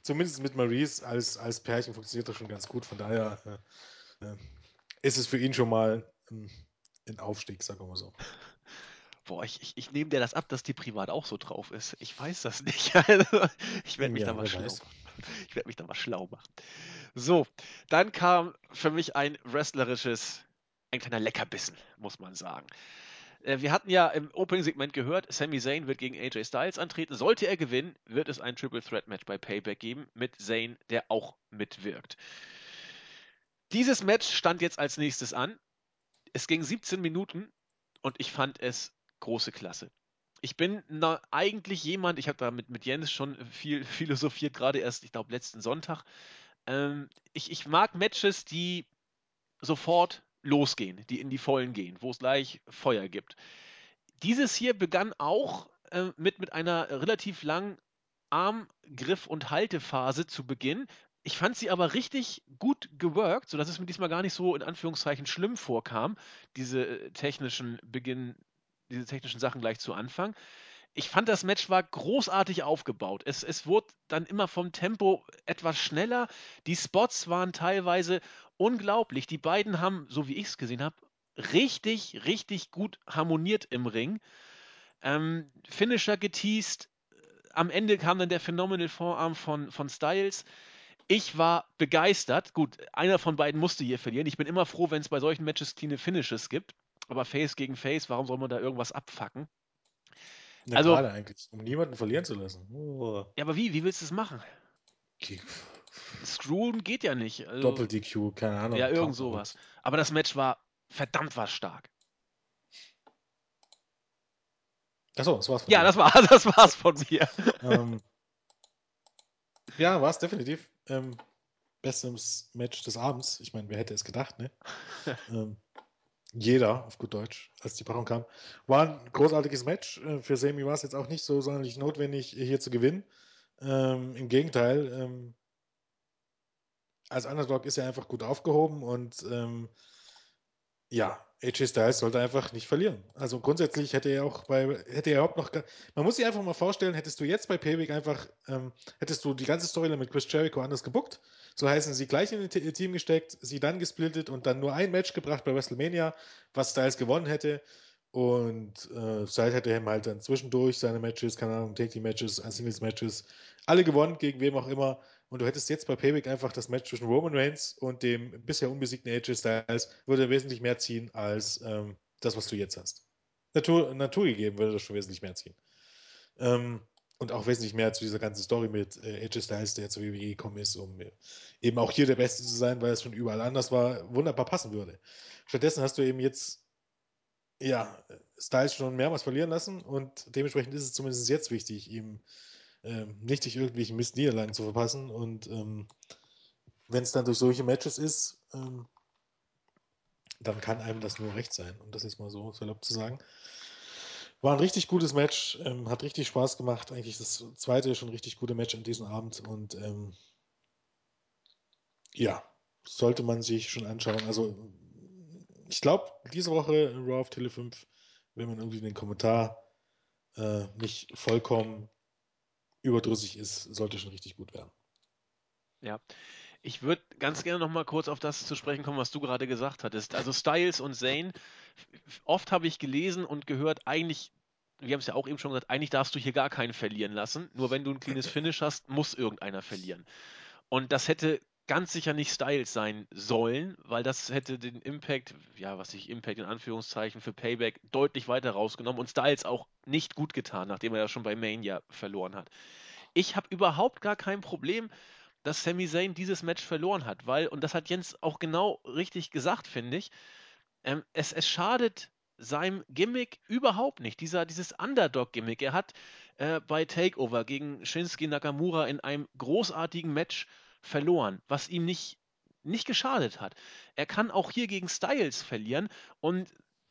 zumindest mit Maurice als, als Pärchen funktioniert das schon ganz gut. Von daher äh, äh, ist es für ihn schon mal ähm, ein Aufstieg, sagen wir mal so. Boah, ich, ich, ich nehme dir das ab, dass die privat auch so drauf ist. Ich weiß das nicht. Also, (laughs) ich werde mich ja, da mal schlau. Ich werde mich da mal schlau machen. So, dann kam für mich ein wrestlerisches, ein kleiner Leckerbissen, muss man sagen. Äh, wir hatten ja im Opening-Segment gehört, Sami Zayn wird gegen AJ Styles antreten. Sollte er gewinnen, wird es ein Triple Threat Match bei Payback geben mit Zayn, der auch mitwirkt. Dieses Match stand jetzt als nächstes an. Es ging 17 Minuten und ich fand es große Klasse. Ich bin na, eigentlich jemand, ich habe da mit, mit Jens schon viel (laughs) philosophiert, gerade erst, ich glaube, letzten Sonntag. Ähm, ich, ich mag Matches, die sofort losgehen, die in die Vollen gehen, wo es gleich Feuer gibt. Dieses hier begann auch äh, mit, mit einer relativ langen Armgriff- und Haltephase zu Beginn. Ich fand sie aber richtig gut geworkt, sodass es mir diesmal gar nicht so in Anführungszeichen schlimm vorkam, diese äh, technischen Beginn, diese technischen Sachen gleich zu Anfang. Ich fand, das Match war großartig aufgebaut. Es, es wurde dann immer vom Tempo etwas schneller. Die Spots waren teilweise unglaublich. Die beiden haben, so wie ich es gesehen habe, richtig, richtig gut harmoniert im Ring. Ähm, Finisher geteased. Am Ende kam dann der Phenomenal Vorarm von, von Styles. Ich war begeistert. Gut, einer von beiden musste hier verlieren. Ich bin immer froh, wenn es bei solchen Matches clean Finishes gibt. Aber Face gegen Face, warum soll man da irgendwas abfacken? Na, also, gerade eigentlich, um niemanden verlieren zu lassen. Oh. Ja, aber wie? Wie willst du es machen? Okay. Screwen geht ja nicht. Also, Doppel DQ, keine Ahnung. Ja, irgend sowas. Aber das Match war verdammt was stark. Achso, das war's von Ja, dir. das war (laughs) das war's von mir. Ähm, ja, war es definitiv. Ähm, bestes Match des Abends. Ich meine, wer hätte es gedacht, ne? (laughs) ähm, jeder, auf gut Deutsch, als die Paarung kam. War ein großartiges Match. Äh, für Semi war es jetzt auch nicht so sonderlich notwendig, hier zu gewinnen. Ähm, Im Gegenteil, ähm, als Underdog ist er einfach gut aufgehoben und ähm, ja, AJ Styles sollte einfach nicht verlieren. Also grundsätzlich hätte er auch bei, hätte er überhaupt noch, man muss sich einfach mal vorstellen, hättest du jetzt bei Payback einfach, ähm, hättest du die ganze Storyline mit Chris Jericho anders gebuckt, so heißen sie gleich in ihr Team gesteckt, sie dann gesplittet und dann nur ein Match gebracht bei WrestleMania, was Styles gewonnen hätte und äh, Styles hätte ihm halt dann zwischendurch seine Matches, keine Ahnung, Take-Team-Matches, Singles-Matches, alle gewonnen, gegen wem auch immer und du hättest jetzt bei Payback einfach das Match zwischen Roman Reigns und dem bisher unbesiegten AJ Styles, würde wesentlich mehr ziehen als ähm, das, was du jetzt hast. Natur, Natur gegeben würde das schon wesentlich mehr ziehen. Ähm, und auch wesentlich mehr zu dieser ganzen Story mit äh, AJ Styles, der zur WWE gekommen ist, um äh, eben auch hier der Beste zu sein, weil es schon überall anders war, wunderbar passen würde. Stattdessen hast du eben jetzt ja, Styles schon mehrmals verlieren lassen und dementsprechend ist es zumindest jetzt wichtig, ihm ähm, nicht durch irgendwelche Mistniederlagen zu verpassen. Und ähm, wenn es dann durch solche Matches ist, ähm, dann kann einem das nur recht sein, um das jetzt mal so salopp zu sagen. War ein richtig gutes Match, ähm, hat richtig Spaß gemacht. Eigentlich das zweite schon richtig gute Match an diesem Abend und ähm, ja, sollte man sich schon anschauen. Also, ich glaube, diese Woche Raw auf Tele 5, wenn man irgendwie den Kommentar äh, nicht vollkommen überdrüssig ist, sollte schon richtig gut werden. Ja. Ich würde ganz gerne noch mal kurz auf das zu sprechen kommen, was du gerade gesagt hattest. Also Styles und Zane, oft habe ich gelesen und gehört, eigentlich, wir haben es ja auch eben schon gesagt, eigentlich darfst du hier gar keinen verlieren lassen. Nur wenn du ein cleanes Finish hast, muss irgendeiner verlieren. Und das hätte ganz sicher nicht Styles sein sollen, weil das hätte den Impact, ja, was ich Impact in Anführungszeichen für Payback deutlich weiter rausgenommen und Styles auch nicht gut getan, nachdem er ja schon bei Mania verloren hat. Ich habe überhaupt gar kein Problem, dass Sami Zayn dieses Match verloren hat, weil, und das hat Jens auch genau richtig gesagt, finde ich, ähm, es, es schadet seinem Gimmick überhaupt nicht. Dieser, dieses Underdog-Gimmick. Er hat äh, bei Takeover gegen Shinsuke Nakamura in einem großartigen Match verloren, was ihm nicht, nicht geschadet hat. Er kann auch hier gegen Styles verlieren und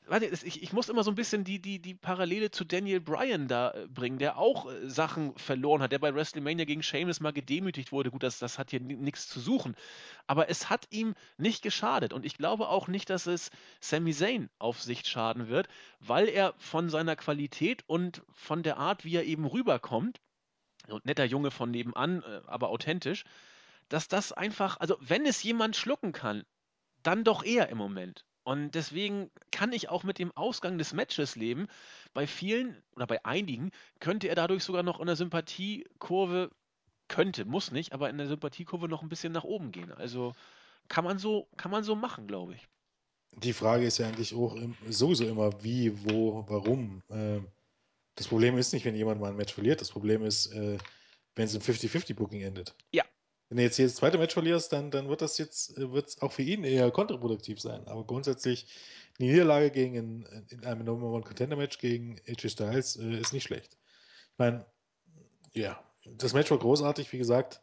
warte, ich, ich muss immer so ein bisschen die, die, die Parallele zu Daniel Bryan da äh, bringen, der auch äh, Sachen verloren hat, der bei WrestleMania gegen Sheamus mal gedemütigt wurde. Gut, das, das hat hier nichts zu suchen. Aber es hat ihm nicht geschadet. Und ich glaube auch nicht, dass es Sami Zayn auf Sicht schaden wird, weil er von seiner Qualität und von der Art, wie er eben rüberkommt, und netter Junge von nebenan, äh, aber authentisch, dass das einfach, also wenn es jemand schlucken kann, dann doch er im Moment. Und deswegen kann ich auch mit dem Ausgang des Matches leben. Bei vielen oder bei einigen könnte er dadurch sogar noch in der Sympathiekurve, könnte, muss nicht, aber in der Sympathiekurve noch ein bisschen nach oben gehen. Also kann man so, kann man so machen, glaube ich. Die Frage ist ja eigentlich auch sowieso immer, wie, wo, warum. Ähm, das Problem ist nicht, wenn jemand mal ein Match verliert. Das Problem ist, äh, wenn es im 50-50-Booking endet. Ja, wenn du jetzt das zweite Match verlierst, dann, dann wird das jetzt äh, wird's auch für ihn eher kontraproduktiv sein. Aber grundsätzlich, die Niederlage gegen in, in einem Number One Contender Match gegen AJ Styles äh, ist nicht schlecht. Ich meine, ja, das Match war großartig, wie gesagt.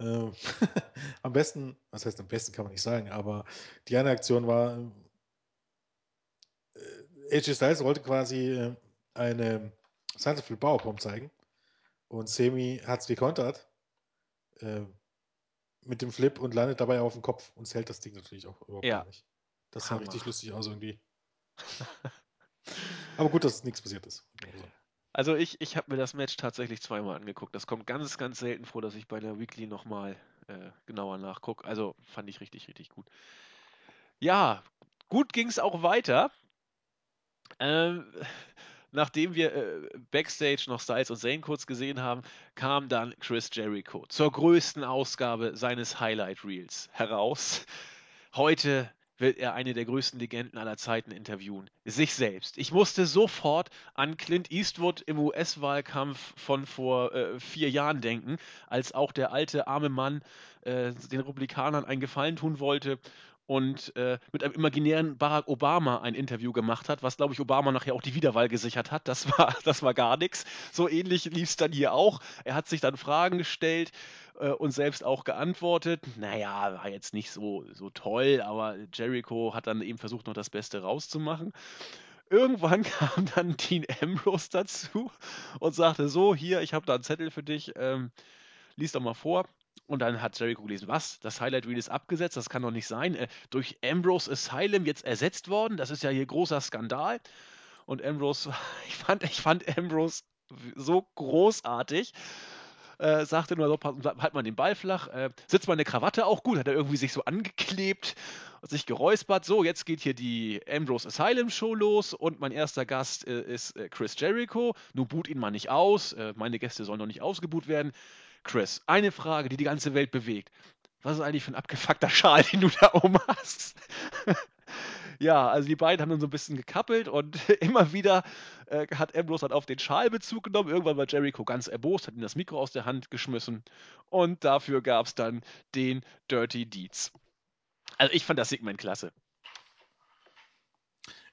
Äh, (laughs) am besten, was heißt am besten, kann man nicht sagen, aber die eine Aktion war, äh, AJ Styles wollte quasi äh, eine Sunset Powerbomb zeigen und Semi hat es gekontert äh, mit dem Flip und landet dabei auf dem Kopf und zählt das Ding natürlich auch überhaupt Ja. gar nicht. Das sah Hammer. richtig lustig aus irgendwie. (laughs) Aber gut, dass nichts passiert ist. Also, Also ich, ich habe mir das Match tatsächlich zweimal angeguckt. Das kommt ganz, ganz selten vor, dass ich bei der Weekly nochmal äh, genauer nachgucke. Also fand ich richtig, richtig gut. Ja, gut ging es auch weiter. Ähm, nachdem wir äh, Backstage noch Styles und Zane kurz gesehen haben, kam dann Chris Jericho zur größten Ausgabe seines Highlight Reels heraus. Heute wird er eine der größten Legenden aller Zeiten interviewen. Sich selbst. Ich musste sofort an Clint Eastwood im US-Wahlkampf von vor äh, vier Jahren denken, als auch der alte arme Mann äh, den Republikanern einen Gefallen tun wollte und äh, mit einem imaginären Barack Obama ein Interview gemacht hat, was, glaube ich, Obama nachher auch die Wiederwahl gesichert hat. Das war, (laughs) das war gar nichts. So ähnlich lief es dann hier auch. Er hat sich dann Fragen gestellt äh, und selbst auch geantwortet. Naja, war jetzt nicht so, so toll, aber Jericho hat dann eben versucht, noch das Beste rauszumachen. Irgendwann (laughs) kam dann Dean Ambrose dazu und sagte: So, hier, ich habe da einen Zettel für dich, ähm, lies doch mal vor. Und dann hat Jericho gelesen, was? Das Highlight Reel ist abgesetzt, das kann doch nicht sein. Äh, durch Ambrose Asylum jetzt ersetzt worden, das ist ja hier großer Skandal. Und Ambrose, (laughs) ich fand, ich fand Ambrose so großartig. Äh, sagte nur so, halt mal den Ball flach, äh, sitzt meine Krawatte auch gut, hat er irgendwie sich so angeklebt sich geräuspert. So, jetzt geht hier die Ambrose Asylum Show los und mein erster Gast äh, ist äh, Chris Jericho. Nun boot ihn mal nicht aus, äh, meine Gäste sollen noch nicht ausgebuht werden. Chris, eine Frage, die die ganze Welt bewegt. Was ist eigentlich für ein abgefuckter (laughs) Schal, den du da oben hast? (laughs) ja, also die beiden haben dann so ein bisschen gekappelt und (laughs) immer wieder äh, hat Ambrose dann auf den Schal Bezug genommen. Irgendwann war Jericho ganz erbost, hat ihm das Mikro aus der Hand geschmissen und dafür gab es dann den Dirty Deeds. Also ich fand das Segment klasse.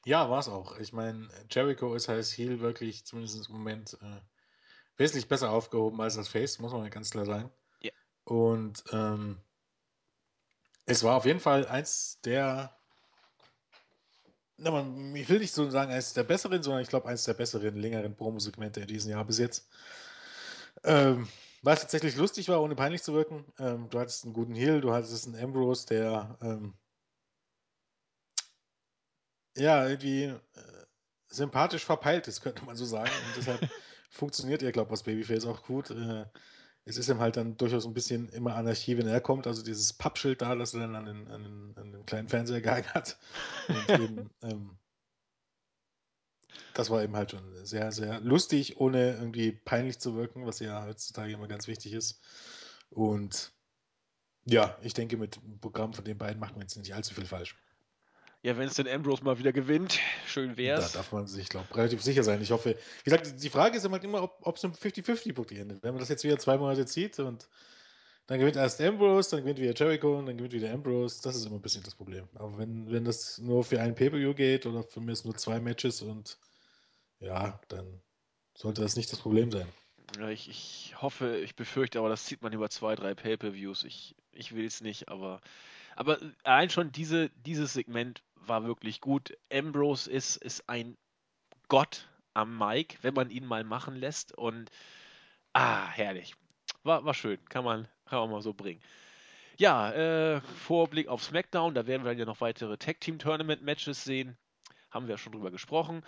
Ja, war es auch. Ich meine, Jericho ist als Heel wirklich, zumindest im Moment, äh, wesentlich besser aufgehoben als als Face, muss man ganz klar sagen. Ja. Und ähm, es war auf jeden Fall eins der, na, man, ich will nicht so sagen, eins der besseren, sondern ich glaube, eins der besseren, längeren Promo-Segmente in diesem Jahr bis jetzt. Ähm, was tatsächlich lustig war, ohne peinlich zu wirken. Ähm, du hattest einen guten Heel, du hattest einen Ambrose, der ähm, ja irgendwie äh, sympathisch verpeilt ist, könnte man so sagen. Und deshalb (laughs) funktioniert er, glaube ich, als Babyface auch gut. Äh, es ist ihm halt dann durchaus ein bisschen immer Anarchie, wenn er kommt. Also dieses Pappschild da, das er dann an den, an den, an den kleinen Fernseher gehangen hat. Und (laughs) eben, ähm, das war eben halt schon sehr, sehr lustig, ohne irgendwie peinlich zu wirken, was ja heutzutage immer ganz wichtig ist. Und ja, ich denke, mit dem Programm von den beiden macht man jetzt nicht allzu viel falsch. Ja, wenn es den Ambrose mal wieder gewinnt, schön wär's. Da darf man sich, glaube ich, relativ sicher sein. Ich hoffe, wie gesagt, die Frage ist halt immer, ob es um 50-50-Punkte endet. Wenn man das jetzt wieder zwei Monate zieht und dann gewinnt erst Ambrose, dann gewinnt wieder Jericho und dann gewinnt wieder Ambrose, das ist immer ein bisschen das Problem. Aber wenn, wenn das nur für ein Pay-Per-View geht oder für mich nur zwei Matches und ja, dann sollte das nicht das Problem sein. Ja, ich, ich hoffe, ich befürchte, aber das zieht man über zwei, drei Pay-Per-Views. Ich, ich will es nicht, aber, aber allein schon diese, dieses Segment war wirklich gut. Ambrose ist, ist ein Gott am Mic, wenn man ihn mal machen lässt. Und ah, herrlich. War, war schön. Kann man, kann man mal so bringen. Ja, äh, Vorblick auf SmackDown. Da werden wir ja noch weitere Tag Team Tournament Matches sehen. Haben wir ja schon drüber gesprochen.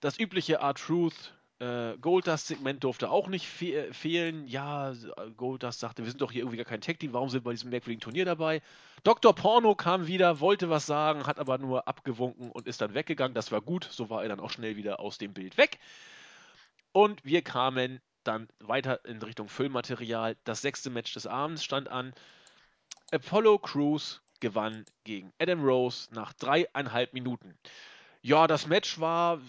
Das übliche R-Truth äh, Goldust-Segment durfte auch nicht fe fehlen. Ja, Goldust sagte, wir sind doch hier irgendwie gar kein Tag-Team, warum sind wir bei diesem merkwürdigen Turnier dabei? Dr. Porno kam wieder, wollte was sagen, hat aber nur abgewunken und ist dann weggegangen. Das war gut, so war er dann auch schnell wieder aus dem Bild weg. Und wir kamen dann weiter in Richtung Füllmaterial. Das sechste Match des Abends stand an. Apollo Crews gewann gegen Adam Rose nach dreieinhalb Minuten. Ja, das Match war,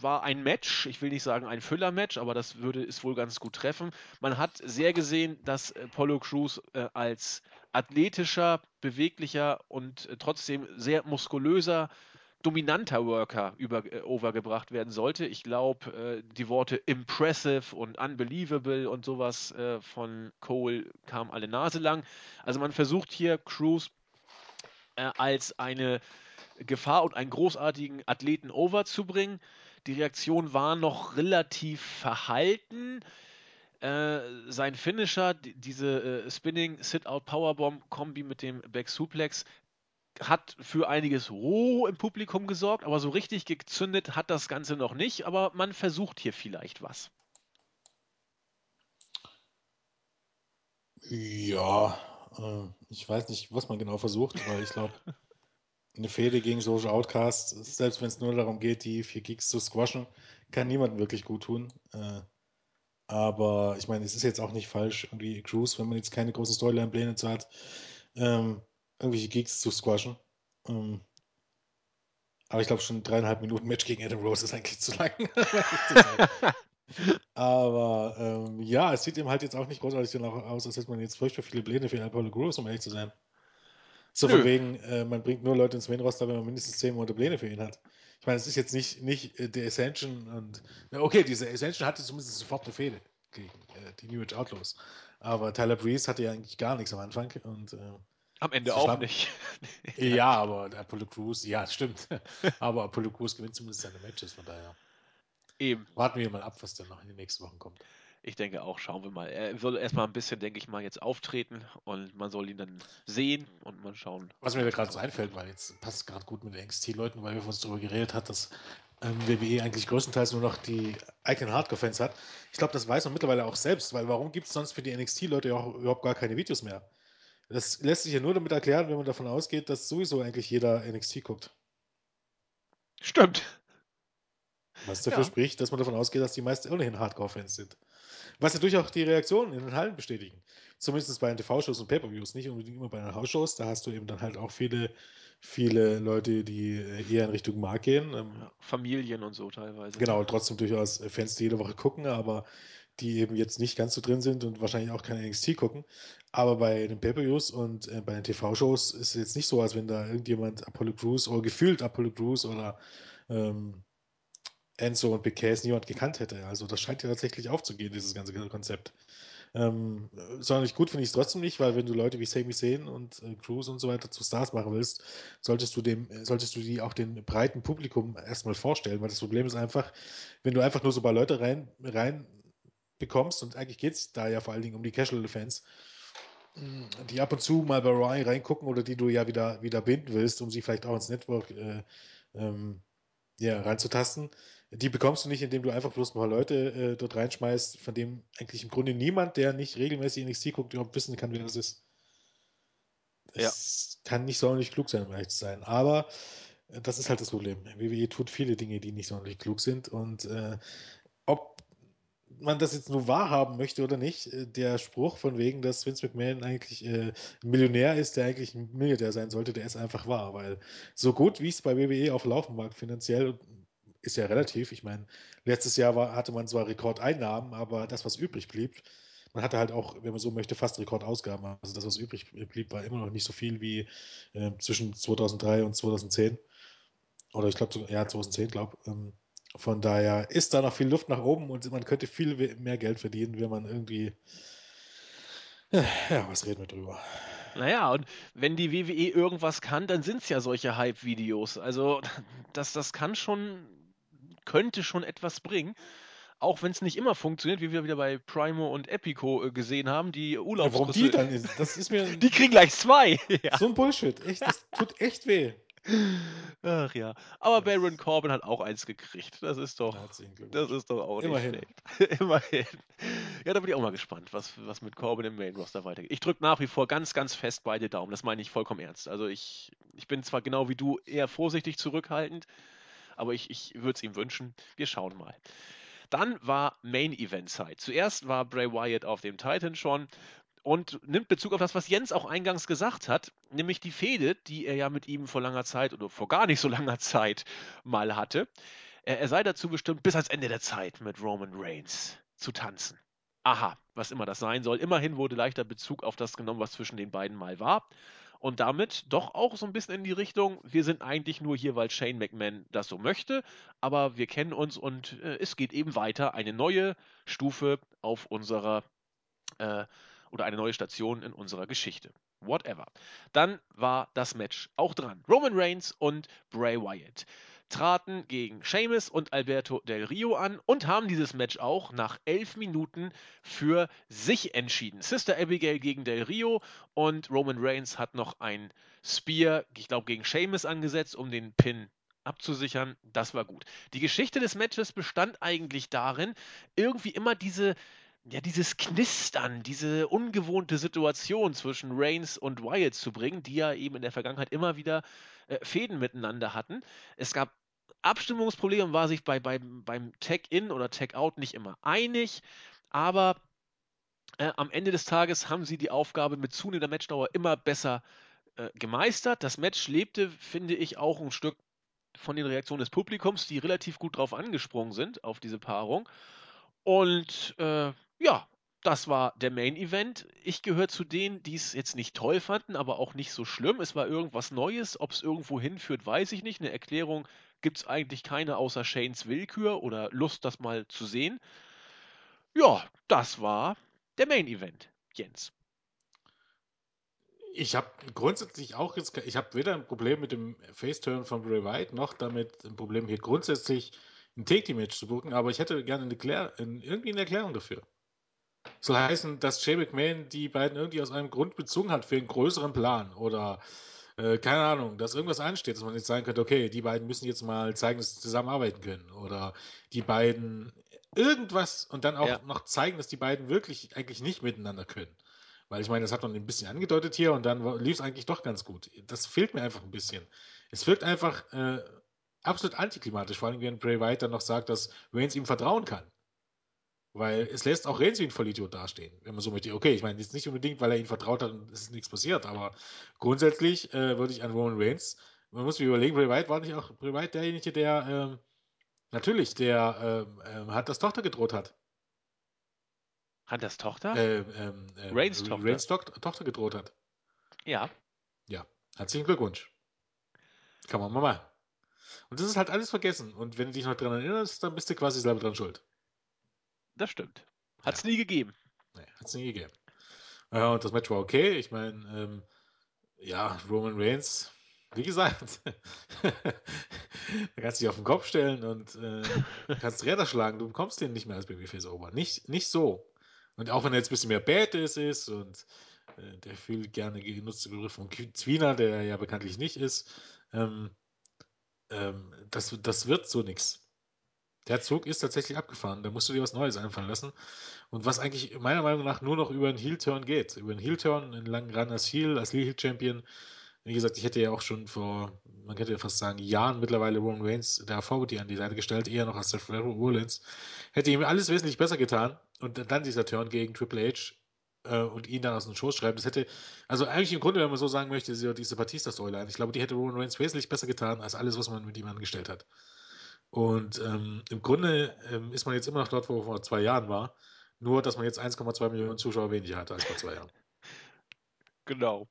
war ein Match. Ich will nicht sagen ein Füller-Match, aber das würde es wohl ganz gut treffen. Man hat sehr gesehen, dass Apollo Crews äh, als athletischer, beweglicher und äh, trotzdem sehr muskulöser dominanter Worker über, äh, overgebracht werden sollte. Ich glaube, äh, die Worte impressive und unbelievable und sowas äh, von Cole kamen alle Nase lang. Also man versucht hier Cruz äh, als eine Gefahr und einen großartigen Athleten overzubringen. Die Reaktion war noch relativ verhalten. Äh, sein Finisher, diese äh, Spinning Sit-Out Powerbomb Kombi mit dem Back Suplex, hat für einiges Roh im Publikum gesorgt, aber so richtig gezündet hat das Ganze noch nicht. Aber man versucht hier vielleicht was. Ja, äh, ich weiß nicht, was man genau versucht, weil ich glaube, (laughs) eine Fehde gegen Social Outcast, selbst wenn es nur darum geht, die vier Gigs zu squashen, kann niemandem wirklich gut tun. Äh, aber ich meine, es ist jetzt auch nicht falsch, irgendwie Cruise, wenn man jetzt keine großen Storyline-Pläne zu hat, ähm, irgendwelche Gigs zu squashen. Ähm, aber ich glaube, schon dreieinhalb Minuten Match gegen Adam Rose ist eigentlich zu lang. (laughs) aber ähm, ja, es sieht ihm halt jetzt auch nicht großartig aus, als hätte man jetzt furchtbar viele Pläne für Apollo Gross, um ehrlich zu sein. So Nö. von wegen, äh, man bringt nur Leute ins Main-Roster, wenn man mindestens zehn Monate Pläne für ihn hat. Ich meine, es ist jetzt nicht, nicht äh, der Ascension und. Okay, diese Ascension hatte zumindest sofort eine Fehde gegen äh, die New Age Outlaws. Aber Tyler Breeze hatte ja eigentlich gar nichts am Anfang und. Äh, am Ende auch nicht. (laughs) ja, aber Apollo Crews, ja, stimmt. (laughs) aber Apollo Crews gewinnt zumindest seine Matches, von daher. Eben. Warten wir mal ab, was dann noch in den nächsten Wochen kommt. Ich denke auch, schauen wir mal. Er soll erstmal ein bisschen, denke ich mal, jetzt auftreten und man soll ihn dann sehen und mal schauen. Was mir da gerade so einfällt, weil jetzt passt gerade gut mit den NXT-Leuten, weil wir uns darüber geredet haben, dass ähm, WWE eigentlich größtenteils nur noch die eigenen Hardcore-Fans hat. Ich glaube, das weiß man mittlerweile auch selbst, weil warum gibt es sonst für die NXT-Leute ja auch überhaupt gar keine Videos mehr? Das lässt sich ja nur damit erklären, wenn man davon ausgeht, dass sowieso eigentlich jeder NXT guckt. Stimmt. Was dafür ja. spricht, dass man davon ausgeht, dass die meisten ohnehin Hardcore-Fans sind. Was natürlich auch die Reaktionen in den Hallen bestätigen. Zumindest bei den TV-Shows und Pay-Per-Views, nicht unbedingt immer bei den House-Shows. Da hast du eben dann halt auch viele, viele Leute, die eher in Richtung Mark gehen. Ähm, ja, Familien und so teilweise. Genau, trotzdem durchaus Fans, die jede Woche gucken, aber die eben jetzt nicht ganz so drin sind und wahrscheinlich auch kein NXT gucken. Aber bei den Pay-Per-Views und äh, bei den TV-Shows ist es jetzt nicht so, als wenn da irgendjemand Apollo Crews oder gefühlt Apollo Crews oder ähm, Enzo und Case niemand gekannt hätte. Also das scheint ja tatsächlich aufzugehen, dieses ganze Konzept. Ähm, sonderlich gut finde ich es trotzdem nicht, weil wenn du Leute wie Sami Zayn und äh, Cruz und so weiter zu Stars machen willst, solltest du dem, solltest du die auch dem breiten Publikum erstmal vorstellen, weil das Problem ist einfach, wenn du einfach nur so ein paar Leute rein, rein bekommst, und eigentlich geht es da ja vor allen Dingen um die Casual-Fans, die ab und zu mal bei Ryan reingucken oder die du ja wieder, wieder binden willst, um sie vielleicht auch ins Network äh, ähm, ja, reinzutasten, die bekommst du nicht, indem du einfach bloß ein paar Leute äh, dort reinschmeißt, von dem eigentlich im Grunde niemand, der nicht regelmäßig NXT guckt, überhaupt wissen kann, wer das ist. Das ja. kann nicht sonderlich klug sein, um ehrlich zu sein. Aber äh, das ist halt das Problem. WWE tut viele Dinge, die nicht sonderlich klug sind. Und äh, ob man das jetzt nur wahrhaben möchte oder nicht, äh, der Spruch von wegen, dass Vince McMahon eigentlich äh, ein Millionär ist, der eigentlich ein Milliardär sein sollte, der ist einfach wahr, weil so gut wie es bei WWE auf Laufen mag, finanziell ist ja relativ. Ich meine, letztes Jahr war, hatte man zwar Rekordeinnahmen, aber das, was übrig blieb, man hatte halt auch, wenn man so möchte, fast Rekordausgaben. Also das, was übrig blieb, war immer noch nicht so viel wie äh, zwischen 2003 und 2010. Oder ich glaube, ja, 2010, glaube ähm, Von daher ist da noch viel Luft nach oben und man könnte viel mehr Geld verdienen, wenn man irgendwie. Ja, was reden wir drüber? Naja, und wenn die WWE irgendwas kann, dann sind es ja solche Hype-Videos. Also, (laughs) das, das kann schon könnte schon etwas bringen. Auch wenn es nicht immer funktioniert, wie wir wieder bei Primo und Epico äh, gesehen haben, die Urlaubsrisse. Ja, warum die dann ist, das ist mir. (laughs) die kriegen gleich zwei. (laughs) ja. So ein Bullshit. Echt, das tut echt weh. Ach ja. Aber Baron Corbin hat auch eins gekriegt. Das ist doch. Das ist doch auch Immerhin. nicht schlecht. (laughs) Immerhin. Ja, da bin ich auch mal gespannt, was, was mit Corbin im Main Roster weitergeht. Ich drücke nach wie vor ganz, ganz fest beide Daumen. Das meine ich vollkommen ernst. Also ich, ich bin zwar genau wie du eher vorsichtig zurückhaltend, aber ich, ich würde es ihm wünschen. Wir schauen mal. Dann war Main Event Zeit. Zuerst war Bray Wyatt auf dem Titan schon und nimmt Bezug auf das, was Jens auch eingangs gesagt hat, nämlich die Fehde, die er ja mit ihm vor langer Zeit oder vor gar nicht so langer Zeit mal hatte. Er, er sei dazu bestimmt, bis ans Ende der Zeit mit Roman Reigns zu tanzen. Aha, was immer das sein soll. Immerhin wurde leichter Bezug auf das genommen, was zwischen den beiden mal war. Und damit doch auch so ein bisschen in die Richtung, wir sind eigentlich nur hier, weil Shane McMahon das so möchte, aber wir kennen uns und äh, es geht eben weiter, eine neue Stufe auf unserer äh, oder eine neue Station in unserer Geschichte. Whatever. Dann war das Match auch dran. Roman Reigns und Bray Wyatt traten gegen Sheamus und Alberto Del Rio an und haben dieses Match auch nach elf Minuten für sich entschieden. Sister Abigail gegen Del Rio und Roman Reigns hat noch ein Spear, ich glaube, gegen Sheamus angesetzt, um den Pin abzusichern. Das war gut. Die Geschichte des Matches bestand eigentlich darin, irgendwie immer diese ja, dieses Knistern, diese ungewohnte Situation zwischen Reigns und Wyatt zu bringen, die ja eben in der Vergangenheit immer wieder äh, Fäden miteinander hatten. Es gab Abstimmungsprobleme, war sich bei, bei, beim Tag-In oder Tag-Out nicht immer einig, aber äh, am Ende des Tages haben sie die Aufgabe mit zunehmender Matchdauer immer besser äh, gemeistert. Das Match lebte, finde ich, auch ein Stück von den Reaktionen des Publikums, die relativ gut drauf angesprungen sind, auf diese Paarung. Und äh, ja, das war der Main Event. Ich gehöre zu denen, die es jetzt nicht toll fanden, aber auch nicht so schlimm. Es war irgendwas Neues. Ob es irgendwo hinführt, weiß ich nicht. Eine Erklärung gibt es eigentlich keine außer Shanes Willkür oder Lust, das mal zu sehen. Ja, das war der Main Event, Jens. Ich habe grundsätzlich auch jetzt, ich habe weder ein Problem mit dem Face-Turn von Bray Wyatt, noch damit ein Problem hier grundsätzlich ein Take-Team-Match zu buchen, aber ich hätte gerne eine Klär, irgendwie eine Erklärung dafür. Soll heißen, dass Jay McMahon die beiden irgendwie aus einem Grund bezogen hat für einen größeren Plan oder äh, keine Ahnung, dass irgendwas ansteht, dass man jetzt sagen könnte, okay, die beiden müssen jetzt mal zeigen, dass sie zusammenarbeiten können oder die beiden irgendwas und dann auch ja. noch zeigen, dass die beiden wirklich eigentlich nicht miteinander können. Weil ich meine, das hat man ein bisschen angedeutet hier und dann lief es eigentlich doch ganz gut. Das fehlt mir einfach ein bisschen. Es wirkt einfach äh, absolut antiklimatisch, vor allem wenn Bray Wyatt dann noch sagt, dass Reigns ihm vertrauen kann. Weil es lässt auch Reigns wie ein Vollidiot dastehen, wenn man so möchte. Okay, ich meine, jetzt nicht unbedingt, weil er ihm vertraut hat und es ist nichts passiert, aber grundsätzlich äh, würde ich an Roman Reigns, man muss sich überlegen, Bray Wyatt war nicht auch Bray Wyatt derjenige, der, ähm, natürlich, der ähm, ähm, hat das Tochter gedroht hat. Hat das Tochter? Ähm, ähm, ähm Reigns Tochter. Reigns Tochter gedroht hat. Ja. Ja, herzlichen Glückwunsch. Kann man mal machen. Und das ist halt alles vergessen. Und wenn du dich noch daran erinnerst, dann bist du quasi selber dran schuld. Das stimmt. Hat es ja. nie gegeben. Nee, hat es nie gegeben. Ja, und das Match war okay. Ich meine, ähm, ja, Roman Reigns, wie gesagt, (laughs) da kannst du dich auf den Kopf stellen und äh, kannst Räder schlagen. Du bekommst den nicht mehr als Babyface over. Nicht, nicht so. Und auch wenn er jetzt ein bisschen mehr Badass ist und äh, der viel gerne genutzte Begriff von Zwiener, der ja bekanntlich nicht ist, ähm, ähm, das, das wird so nichts. Der Zug ist tatsächlich abgefahren. Da musst du dir was Neues einfallen lassen. Und was eigentlich meiner Meinung nach nur noch über einen Heel-Turn geht. Über einen Heel-Turn, einen langen Run als Heel, als Heel-Champion. Wie gesagt, ich hätte ja auch schon vor, man könnte ja fast sagen, Jahren mittlerweile Roman Reigns der Vorbild an die Seite gestellt, eher noch als Seth Rollins. Hätte ihm alles wesentlich besser getan. Und dann dieser Turn gegen Triple H äh, und ihn dann aus dem Schoß schreiben. Das hätte, also eigentlich im Grunde, wenn man so sagen möchte, diese Batista-Storyline, ich glaube, die hätte Roman Reigns wesentlich besser getan, als alles, was man mit ihm angestellt hat. Und ähm, im Grunde ähm, ist man jetzt immer noch dort, wo man vor zwei Jahren war. Nur, dass man jetzt 1,2 Millionen Zuschauer weniger hatte als vor zwei Jahren. (laughs) Genau.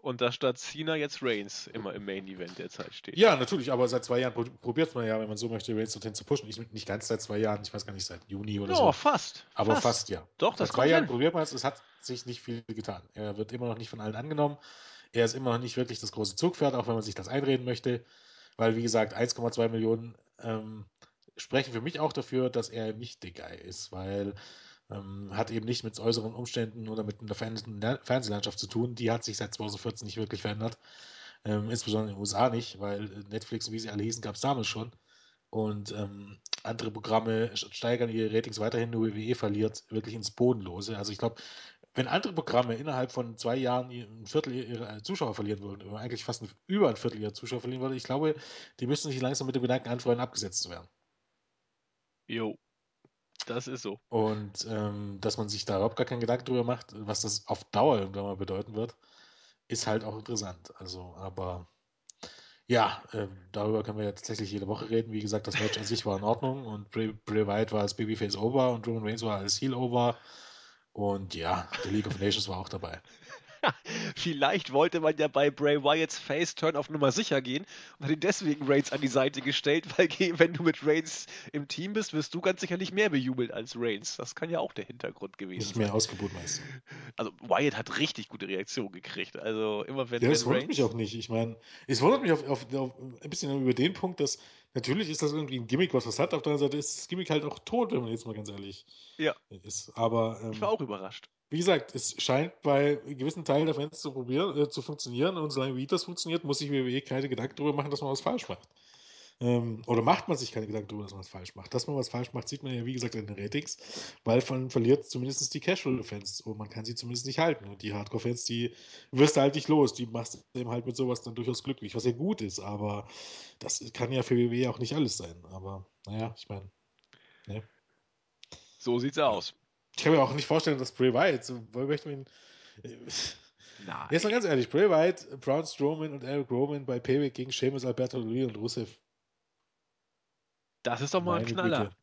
Und da statt Cena jetzt Reigns immer im Main Event derzeit steht. Ja, natürlich, aber seit zwei Jahren probiert man ja, wenn man so möchte, Reigns dorthin zu pushen. Ich, nicht ganz seit zwei Jahren, ich weiß gar nicht, seit Juni oder oh, so. Oh, fast. Aber fast, fast ja. Doch, das Seit zwei Jahren hin. probiert man es, es hat sich nicht viel getan. Er wird immer noch nicht von allen angenommen. Er ist immer noch nicht wirklich das große Zugpferd, auch wenn man sich das einreden möchte. Weil, wie gesagt, 1,2 Millionen ähm, sprechen für mich auch dafür, dass er nicht der Guy ist, weil ähm, hat eben nicht mit äußeren Umständen oder mit einer veränderten Fernsehlandschaft zu tun. Die hat sich seit 2014 nicht wirklich verändert. Ähm, insbesondere in den USA nicht, weil Netflix, wie sie alle hießen, gab es damals schon. Und ähm, andere Programme steigern ihre Ratings weiterhin, nur WWE verliert wirklich ins Bodenlose. Also ich glaube, wenn andere Programme innerhalb von zwei Jahren ein Viertel ihrer Zuschauer verlieren würden, oder eigentlich fast ein, über ein Viertel ihrer Zuschauer verlieren würden, ich glaube, die müssten sich langsam mit dem Gedanken anfreunden, abgesetzt zu werden. Jo, das ist so. Und ähm, dass man sich da überhaupt gar keinen Gedanken drüber macht, was das auf Dauer irgendwann mal bedeuten wird, ist halt auch interessant. Also, aber ja, äh, darüber können wir ja tatsächlich jede Woche reden. Wie gesagt, das Match an sich war in Ordnung und Bray Wyatt war als Babyface over und Roman Reigns war als Heel over. Und ja, The League of Nations war auch dabei. (laughs) Vielleicht wollte man ja bei Bray Wyatts Face-Turn auf Nummer sicher gehen und hat ihn deswegen Reigns an die Seite gestellt, weil (laughs) wenn du mit Reigns im Team bist, wirst du ganz sicherlich mehr bejubelt als Reigns. Das kann ja auch der Hintergrund gewesen Nicht sein. mehr Ausgebot meinst du? Also Wyatt hat richtig gute Reaktionen gekriegt. Also immer wenn, Ja, wenn es wundert Reigns... mich auch nicht. Ich meine, es wundert mich auf, auf, auf ein bisschen über den Punkt, dass natürlich ist das irgendwie ein Gimmick, was was hat. Auf der anderen Seite ist das Gimmick halt auch tot, wenn man jetzt mal ganz ehrlich Ja, ist. Aber ich war ähm, auch überrascht. wie gesagt, es scheint bei gewissen Teilen der Fans zu probieren, äh, zu funktionieren. Und solange wie das funktioniert, muss sich WWE keine Gedanken darüber machen, dass man was falsch macht. Ähm, oder macht man sich keine Gedanken darüber, dass man was falsch macht. Dass man was falsch macht, sieht man ja, wie gesagt, in den Ratings, weil man verliert zumindest die Casual-Fans und man kann sie zumindest nicht halten. Und die Hardcore-Fans, die wirst du halt nicht los. Die machst du eben halt mit sowas dann durchaus glücklich, was ja gut ist. Aber das kann ja für WWE auch nicht alles sein. Aber naja, ich meine, ne? So sieht's aus. Ich kann mir auch nicht vorstellen, dass Bray Wyatt, so, wo möchte man ihn. Nein. Jetzt mal ganz ehrlich, Bray Wyatt, Braun Strowman und Eric Roman bei Payback gegen Sheamus, Alberto Louis und Rusev. Das ist doch mal ein Meine Knaller. Güte.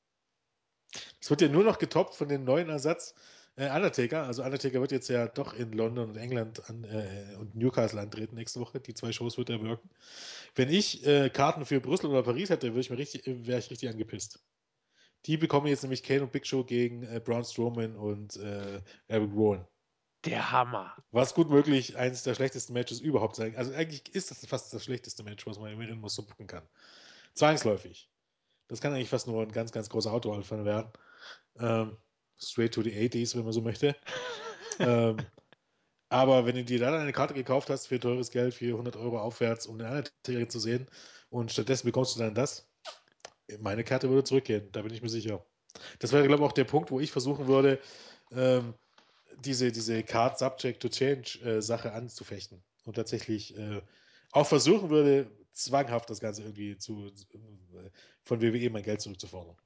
Es wird ja nur noch getoppt von dem neuen Ersatz äh, Undertaker. Also Undertaker wird jetzt ja doch in London und England an, äh, und Newcastle antreten nächste Woche. Die zwei Shows wird er wirken. Wenn ich äh, Karten für Brüssel oder Paris hätte, wäre ich, richtig, angepisst. Die bekommen jetzt nämlich Kane und Big Show gegen äh, Braun Strowman und äh, Eric Rowan. Der Hammer. Was gut möglich eines der schlechtesten Matches überhaupt sein. Also eigentlich ist das fast das schlechteste Match, was man im Ring so gucken kann. Zwangsläufig. Das kann eigentlich fast nur ein ganz, ganz großer Autounfall werden. Ähm, straight to the 80s, wenn man so möchte. (laughs) ähm, aber wenn du dir dann eine Karte gekauft hast für teures Geld, für 100 Euro aufwärts, um den Undertaker zu sehen, und stattdessen bekommst du dann das, meine Karte würde zurückgehen, da bin ich mir sicher. Das wäre, glaube ich, auch der Punkt, wo ich versuchen würde, ähm, diese, diese Card Subject to Change äh, Sache anzufechten und tatsächlich äh, auch versuchen würde, zwanghaft das Ganze irgendwie zu, äh, von WWE mein Geld zurückzufordern.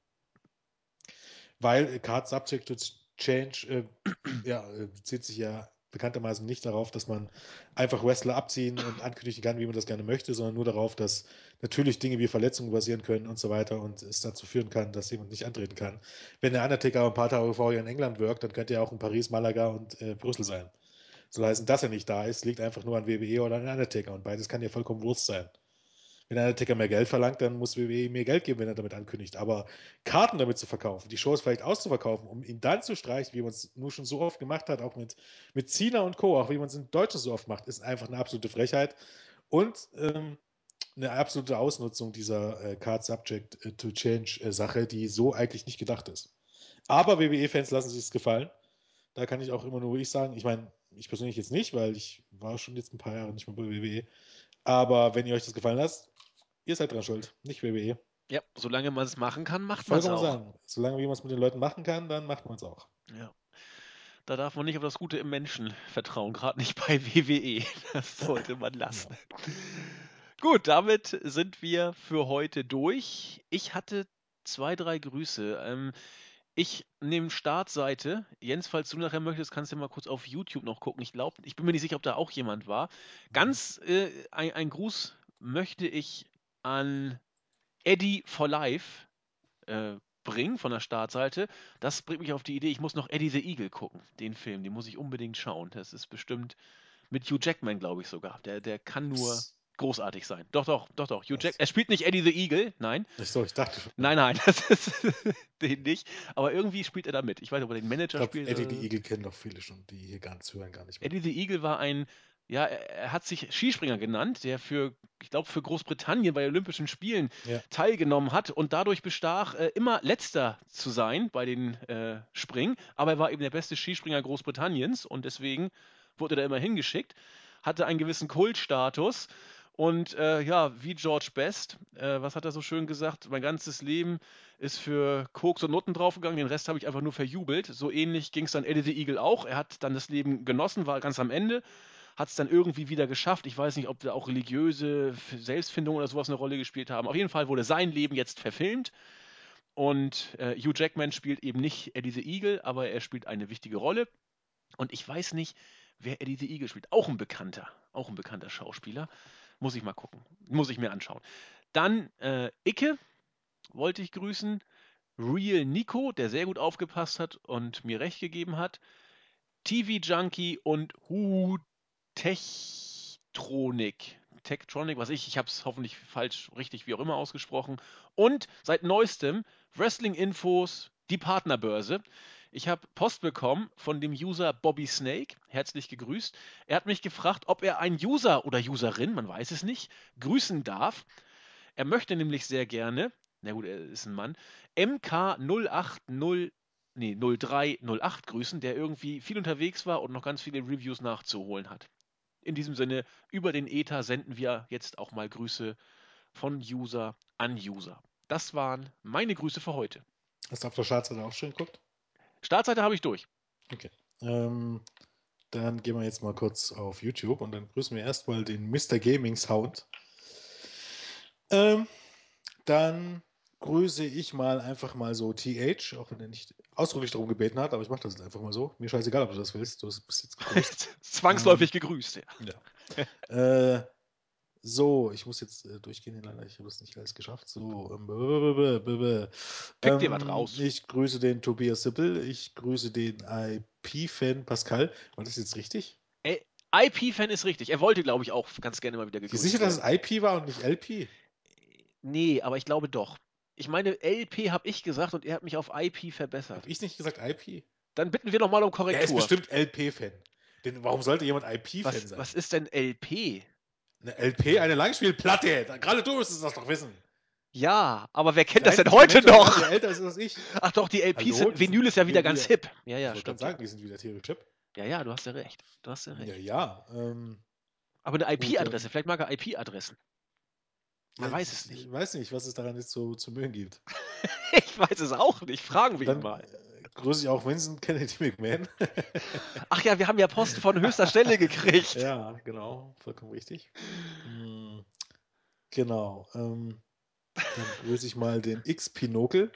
Weil Card Subject to Change äh, (clears throat) ja, äh, bezieht sich ja bekanntermaßen nicht darauf, dass man einfach Wrestler abziehen und ankündigen kann, wie man das gerne möchte, sondern nur darauf, dass natürlich Dinge wie Verletzungen passieren können und so weiter und es dazu führen kann, dass jemand nicht antreten kann. Wenn der Undertaker ein paar Tage vorher in England wirkt, dann könnte er auch in Paris, Malaga und äh, Brüssel sein. Soll heißen, dass er nicht da ist, liegt einfach nur an WWE oder an Undertaker und beides kann ja vollkommen Wurst sein. Wenn der Undertaker mehr Geld verlangt, dann muss WWE mehr Geld geben, wenn er damit ankündigt. Aber Karten damit zu verkaufen, die Shows vielleicht auszuverkaufen, um ihn dann zu streichen, wie man es nur schon so oft gemacht hat, auch mit, mit Cena und Co., auch wie man es in Deutschland so oft macht, ist einfach eine absolute Frechheit und ähm, eine absolute Ausnutzung dieser äh, Card Subject to Change äh, Sache, die so eigentlich nicht gedacht ist. Aber WWE-Fans lassen sich es gefallen. Da kann ich auch immer nur ich sagen, ich meine, ich persönlich jetzt nicht, weil ich war schon jetzt ein paar Jahre nicht mehr bei WWE. Aber wenn ihr euch das gefallen lasst, ihr seid dran schuld, nicht WWE. Ja, solange man es machen kann, macht man es auch. sagen. Solange man es mit den Leuten machen kann, dann macht man es auch. Ja. Da darf man nicht auf das Gute im Menschen vertrauen, gerade nicht bei WWE. Das sollte man lassen. Gut, damit sind wir für heute durch. Ich hatte zwei, drei Grüße. Ähm, ich nehme Startseite. Jens, falls du nachher möchtest, kannst du mal kurz auf YouTube noch gucken. Ich glaube, ich bin mir nicht sicher, ob da auch jemand war. Ganz äh, ein, ein Gruß möchte ich an Eddie for Life äh, bringen von der Startseite. Das bringt mich auf die Idee, ich muss noch Eddie the Eagle gucken, den Film. Den muss ich unbedingt schauen. Das ist bestimmt mit Hugh Jackman, glaube ich sogar. Der, der kann nur. Großartig sein. Doch, doch, doch, doch. Hugh? Jack er spielt nicht Eddie the Eagle, nein. Ich, so, ich dachte schon. Nein, nein, (laughs) das ist den nicht. Aber irgendwie spielt er da mit. Ich weiß nicht, ob er den Manager glaube, spielt. Eddie die Eagle kennen doch viele schon, die hier gar nichts hören, gar nicht mehr. Eddie the Eagle war ein, ja, er, er hat sich Skispringer genannt, der für, ich glaube, für Großbritannien bei Olympischen Spielen Ja. teilgenommen hat und dadurch bestach, äh, immer letzter zu sein bei den äh, Springen. Aber er war eben der beste Skispringer Großbritanniens und deswegen wurde er da immer hingeschickt, hatte einen gewissen Kultstatus. Und äh, ja, wie George Best, äh, was hat er so schön gesagt? Mein ganzes Leben ist für Koks und Nutten draufgegangen, den Rest habe ich einfach nur verjubelt. So ähnlich ging es dann Eddie the Eagle auch. Er hat dann das Leben genossen, war ganz am Ende, hat es dann irgendwie wieder geschafft. Ich weiß nicht, ob da auch religiöse Selbstfindung oder sowas eine Rolle gespielt haben. Auf jeden Fall wurde sein Leben jetzt verfilmt. Und äh, Hugh Jackman spielt eben nicht Eddie the Eagle, aber er spielt eine wichtige Rolle. Und ich weiß nicht, wer Eddie the Eagle spielt. Auch ein bekannter, auch ein bekannter Schauspieler. Muss ich mal gucken. Muss ich mir anschauen. Dann äh, Icke wollte ich grüßen. Real Nico, der sehr gut aufgepasst hat und mir recht gegeben hat. TV Junkie und Hu Techtronik. Tektronic, was ich, ich habe es hoffentlich falsch, richtig, wie auch immer ausgesprochen. Und seit neuestem Wrestling-Infos, die Partnerbörse. Ich habe Post bekommen von dem User Bobby Snake, herzlich gegrüßt. Er hat mich gefragt, ob er einen User oder Userin, man weiß es nicht, grüßen darf. Er möchte nämlich sehr gerne, na gut, er ist ein Mann, MK080 nee, 0308 grüßen, der irgendwie viel unterwegs war und noch ganz viele Reviews nachzuholen hat. In diesem Sinne, über den Ether senden wir jetzt auch mal Grüße von User an User. Das waren meine Grüße für heute. Hast du auf der Startseite auch schon geguckt? Startseite habe ich durch. Okay. Ähm, dann gehen wir jetzt mal kurz auf YouTube und dann grüßen wir erstmal den Mr. Gaming Sound. Ähm, dann grüße ich mal einfach mal so TH, auch wenn er nicht ausdrücklich darum gebeten hat, aber ich mache das jetzt einfach mal so. Mir scheißegal, ob du das willst. Du bist jetzt (laughs) gegrüßt. Zwangsläufig ähm, gegrüßt, ja. ja. äh, so, ich muss jetzt äh, durchgehen, leider. Ich habe es nicht alles geschafft. So, ähm, Pick dir was ähm, raus. Ich grüße den Tobias Sippel. Ich grüße den IP-Fan Pascal. War das jetzt richtig? IP-Fan ist richtig. Er wollte, glaube ich, auch ganz gerne mal wieder gegrüßt Sicher, dass es IP war und nicht LP? Nee, aber ich glaube doch. Ich meine, LP habe ich gesagt und er hat mich auf IP verbessert. Habe ich nicht gesagt IP? Dann bitten wir nochmal um Korrektur. Er ist bestimmt LP-Fan. Denn warum sollte jemand IP-Fan sein? Was ist denn LP? Eine LP, eine Langspielplatte. Gerade du müsstest das doch wissen. Ja, aber wer kennt Klein das denn heute noch? Der älter ist als ich. Ach doch, die LPs Hallo, sind, Vinyl ist ja wieder ganz hip. Ja, ja, ich stimmt. sagen, die sind wieder hip. Ja, ja, du hast ja recht. Du hast ja recht. Ja, ja. Ähm, aber eine IP-Adresse, vielleicht mag er IP-Adressen. Man ja, weiß es nicht. Ich weiß nicht, was es daran jetzt so zu mögen gibt. (laughs) ich weiß es auch nicht. Fragen wir Dann, ihn mal. Grüße ich auch Vincent Kennedy McMahon. Ach ja, wir haben ja Post von höchster Stelle gekriegt. ja, genau. Vollkommen richtig. Hm, genau. Ähm, dann grüße ich mal den X-Pinokel,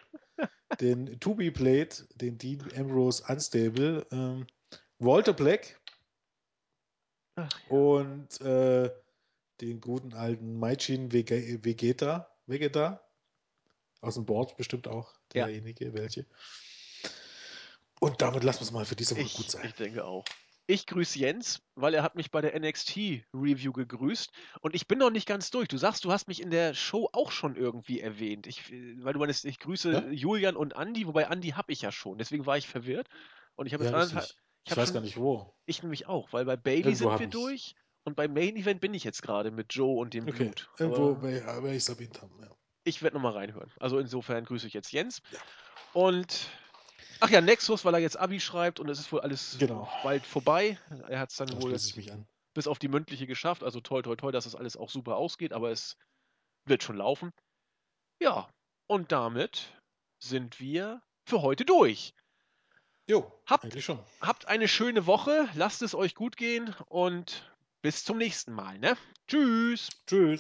den To Be Played, den Dean Ambrose Unstable, ähm, Walter Black Ach, ja. und äh, den guten alten Maichin Vegeta, Vegeta aus dem Board bestimmt auch derjenige, ja. welche. Und damit lassen wir es mal für diese Woche gut sein. Ich denke auch. Ich grüße Jens, weil er hat mich bei der NXT-Review gegrüßt und ich bin noch nicht ganz durch. Du sagst, du hast mich in der Show auch schon irgendwie erwähnt. Ich, weil du meinst, ich grüße ja? Julian und Andy, wobei Andy habe ich ja schon. Deswegen war ich verwirrt. Und ich habe ja, jetzt ich, ich, ich weiß schon, gar nicht wo. Ich nämlich auch, weil bei Bailey Irgendwo sind wir durch und beim Main Event bin ich jetzt gerade mit Joe und dem okay. Blut. Irgendwo werde ich es erwähnt haben, ja. Ich werde nochmal reinhören. Also insofern grüße ich jetzt Jens. Ja. Und ach ja, Nexus, weil er jetzt Abi schreibt und es ist wohl alles genau. bald vorbei. Er hat es dann da wohl bis auf die mündliche geschafft. Also toll, toll, toll, dass das alles auch super ausgeht, aber es wird schon laufen. Ja, und damit sind wir für heute durch. Jo, habt, eigentlich schon. Habt eine schöne Woche, lasst es euch gut gehen und bis zum nächsten Mal. Ne? Tschüss. Tschüss.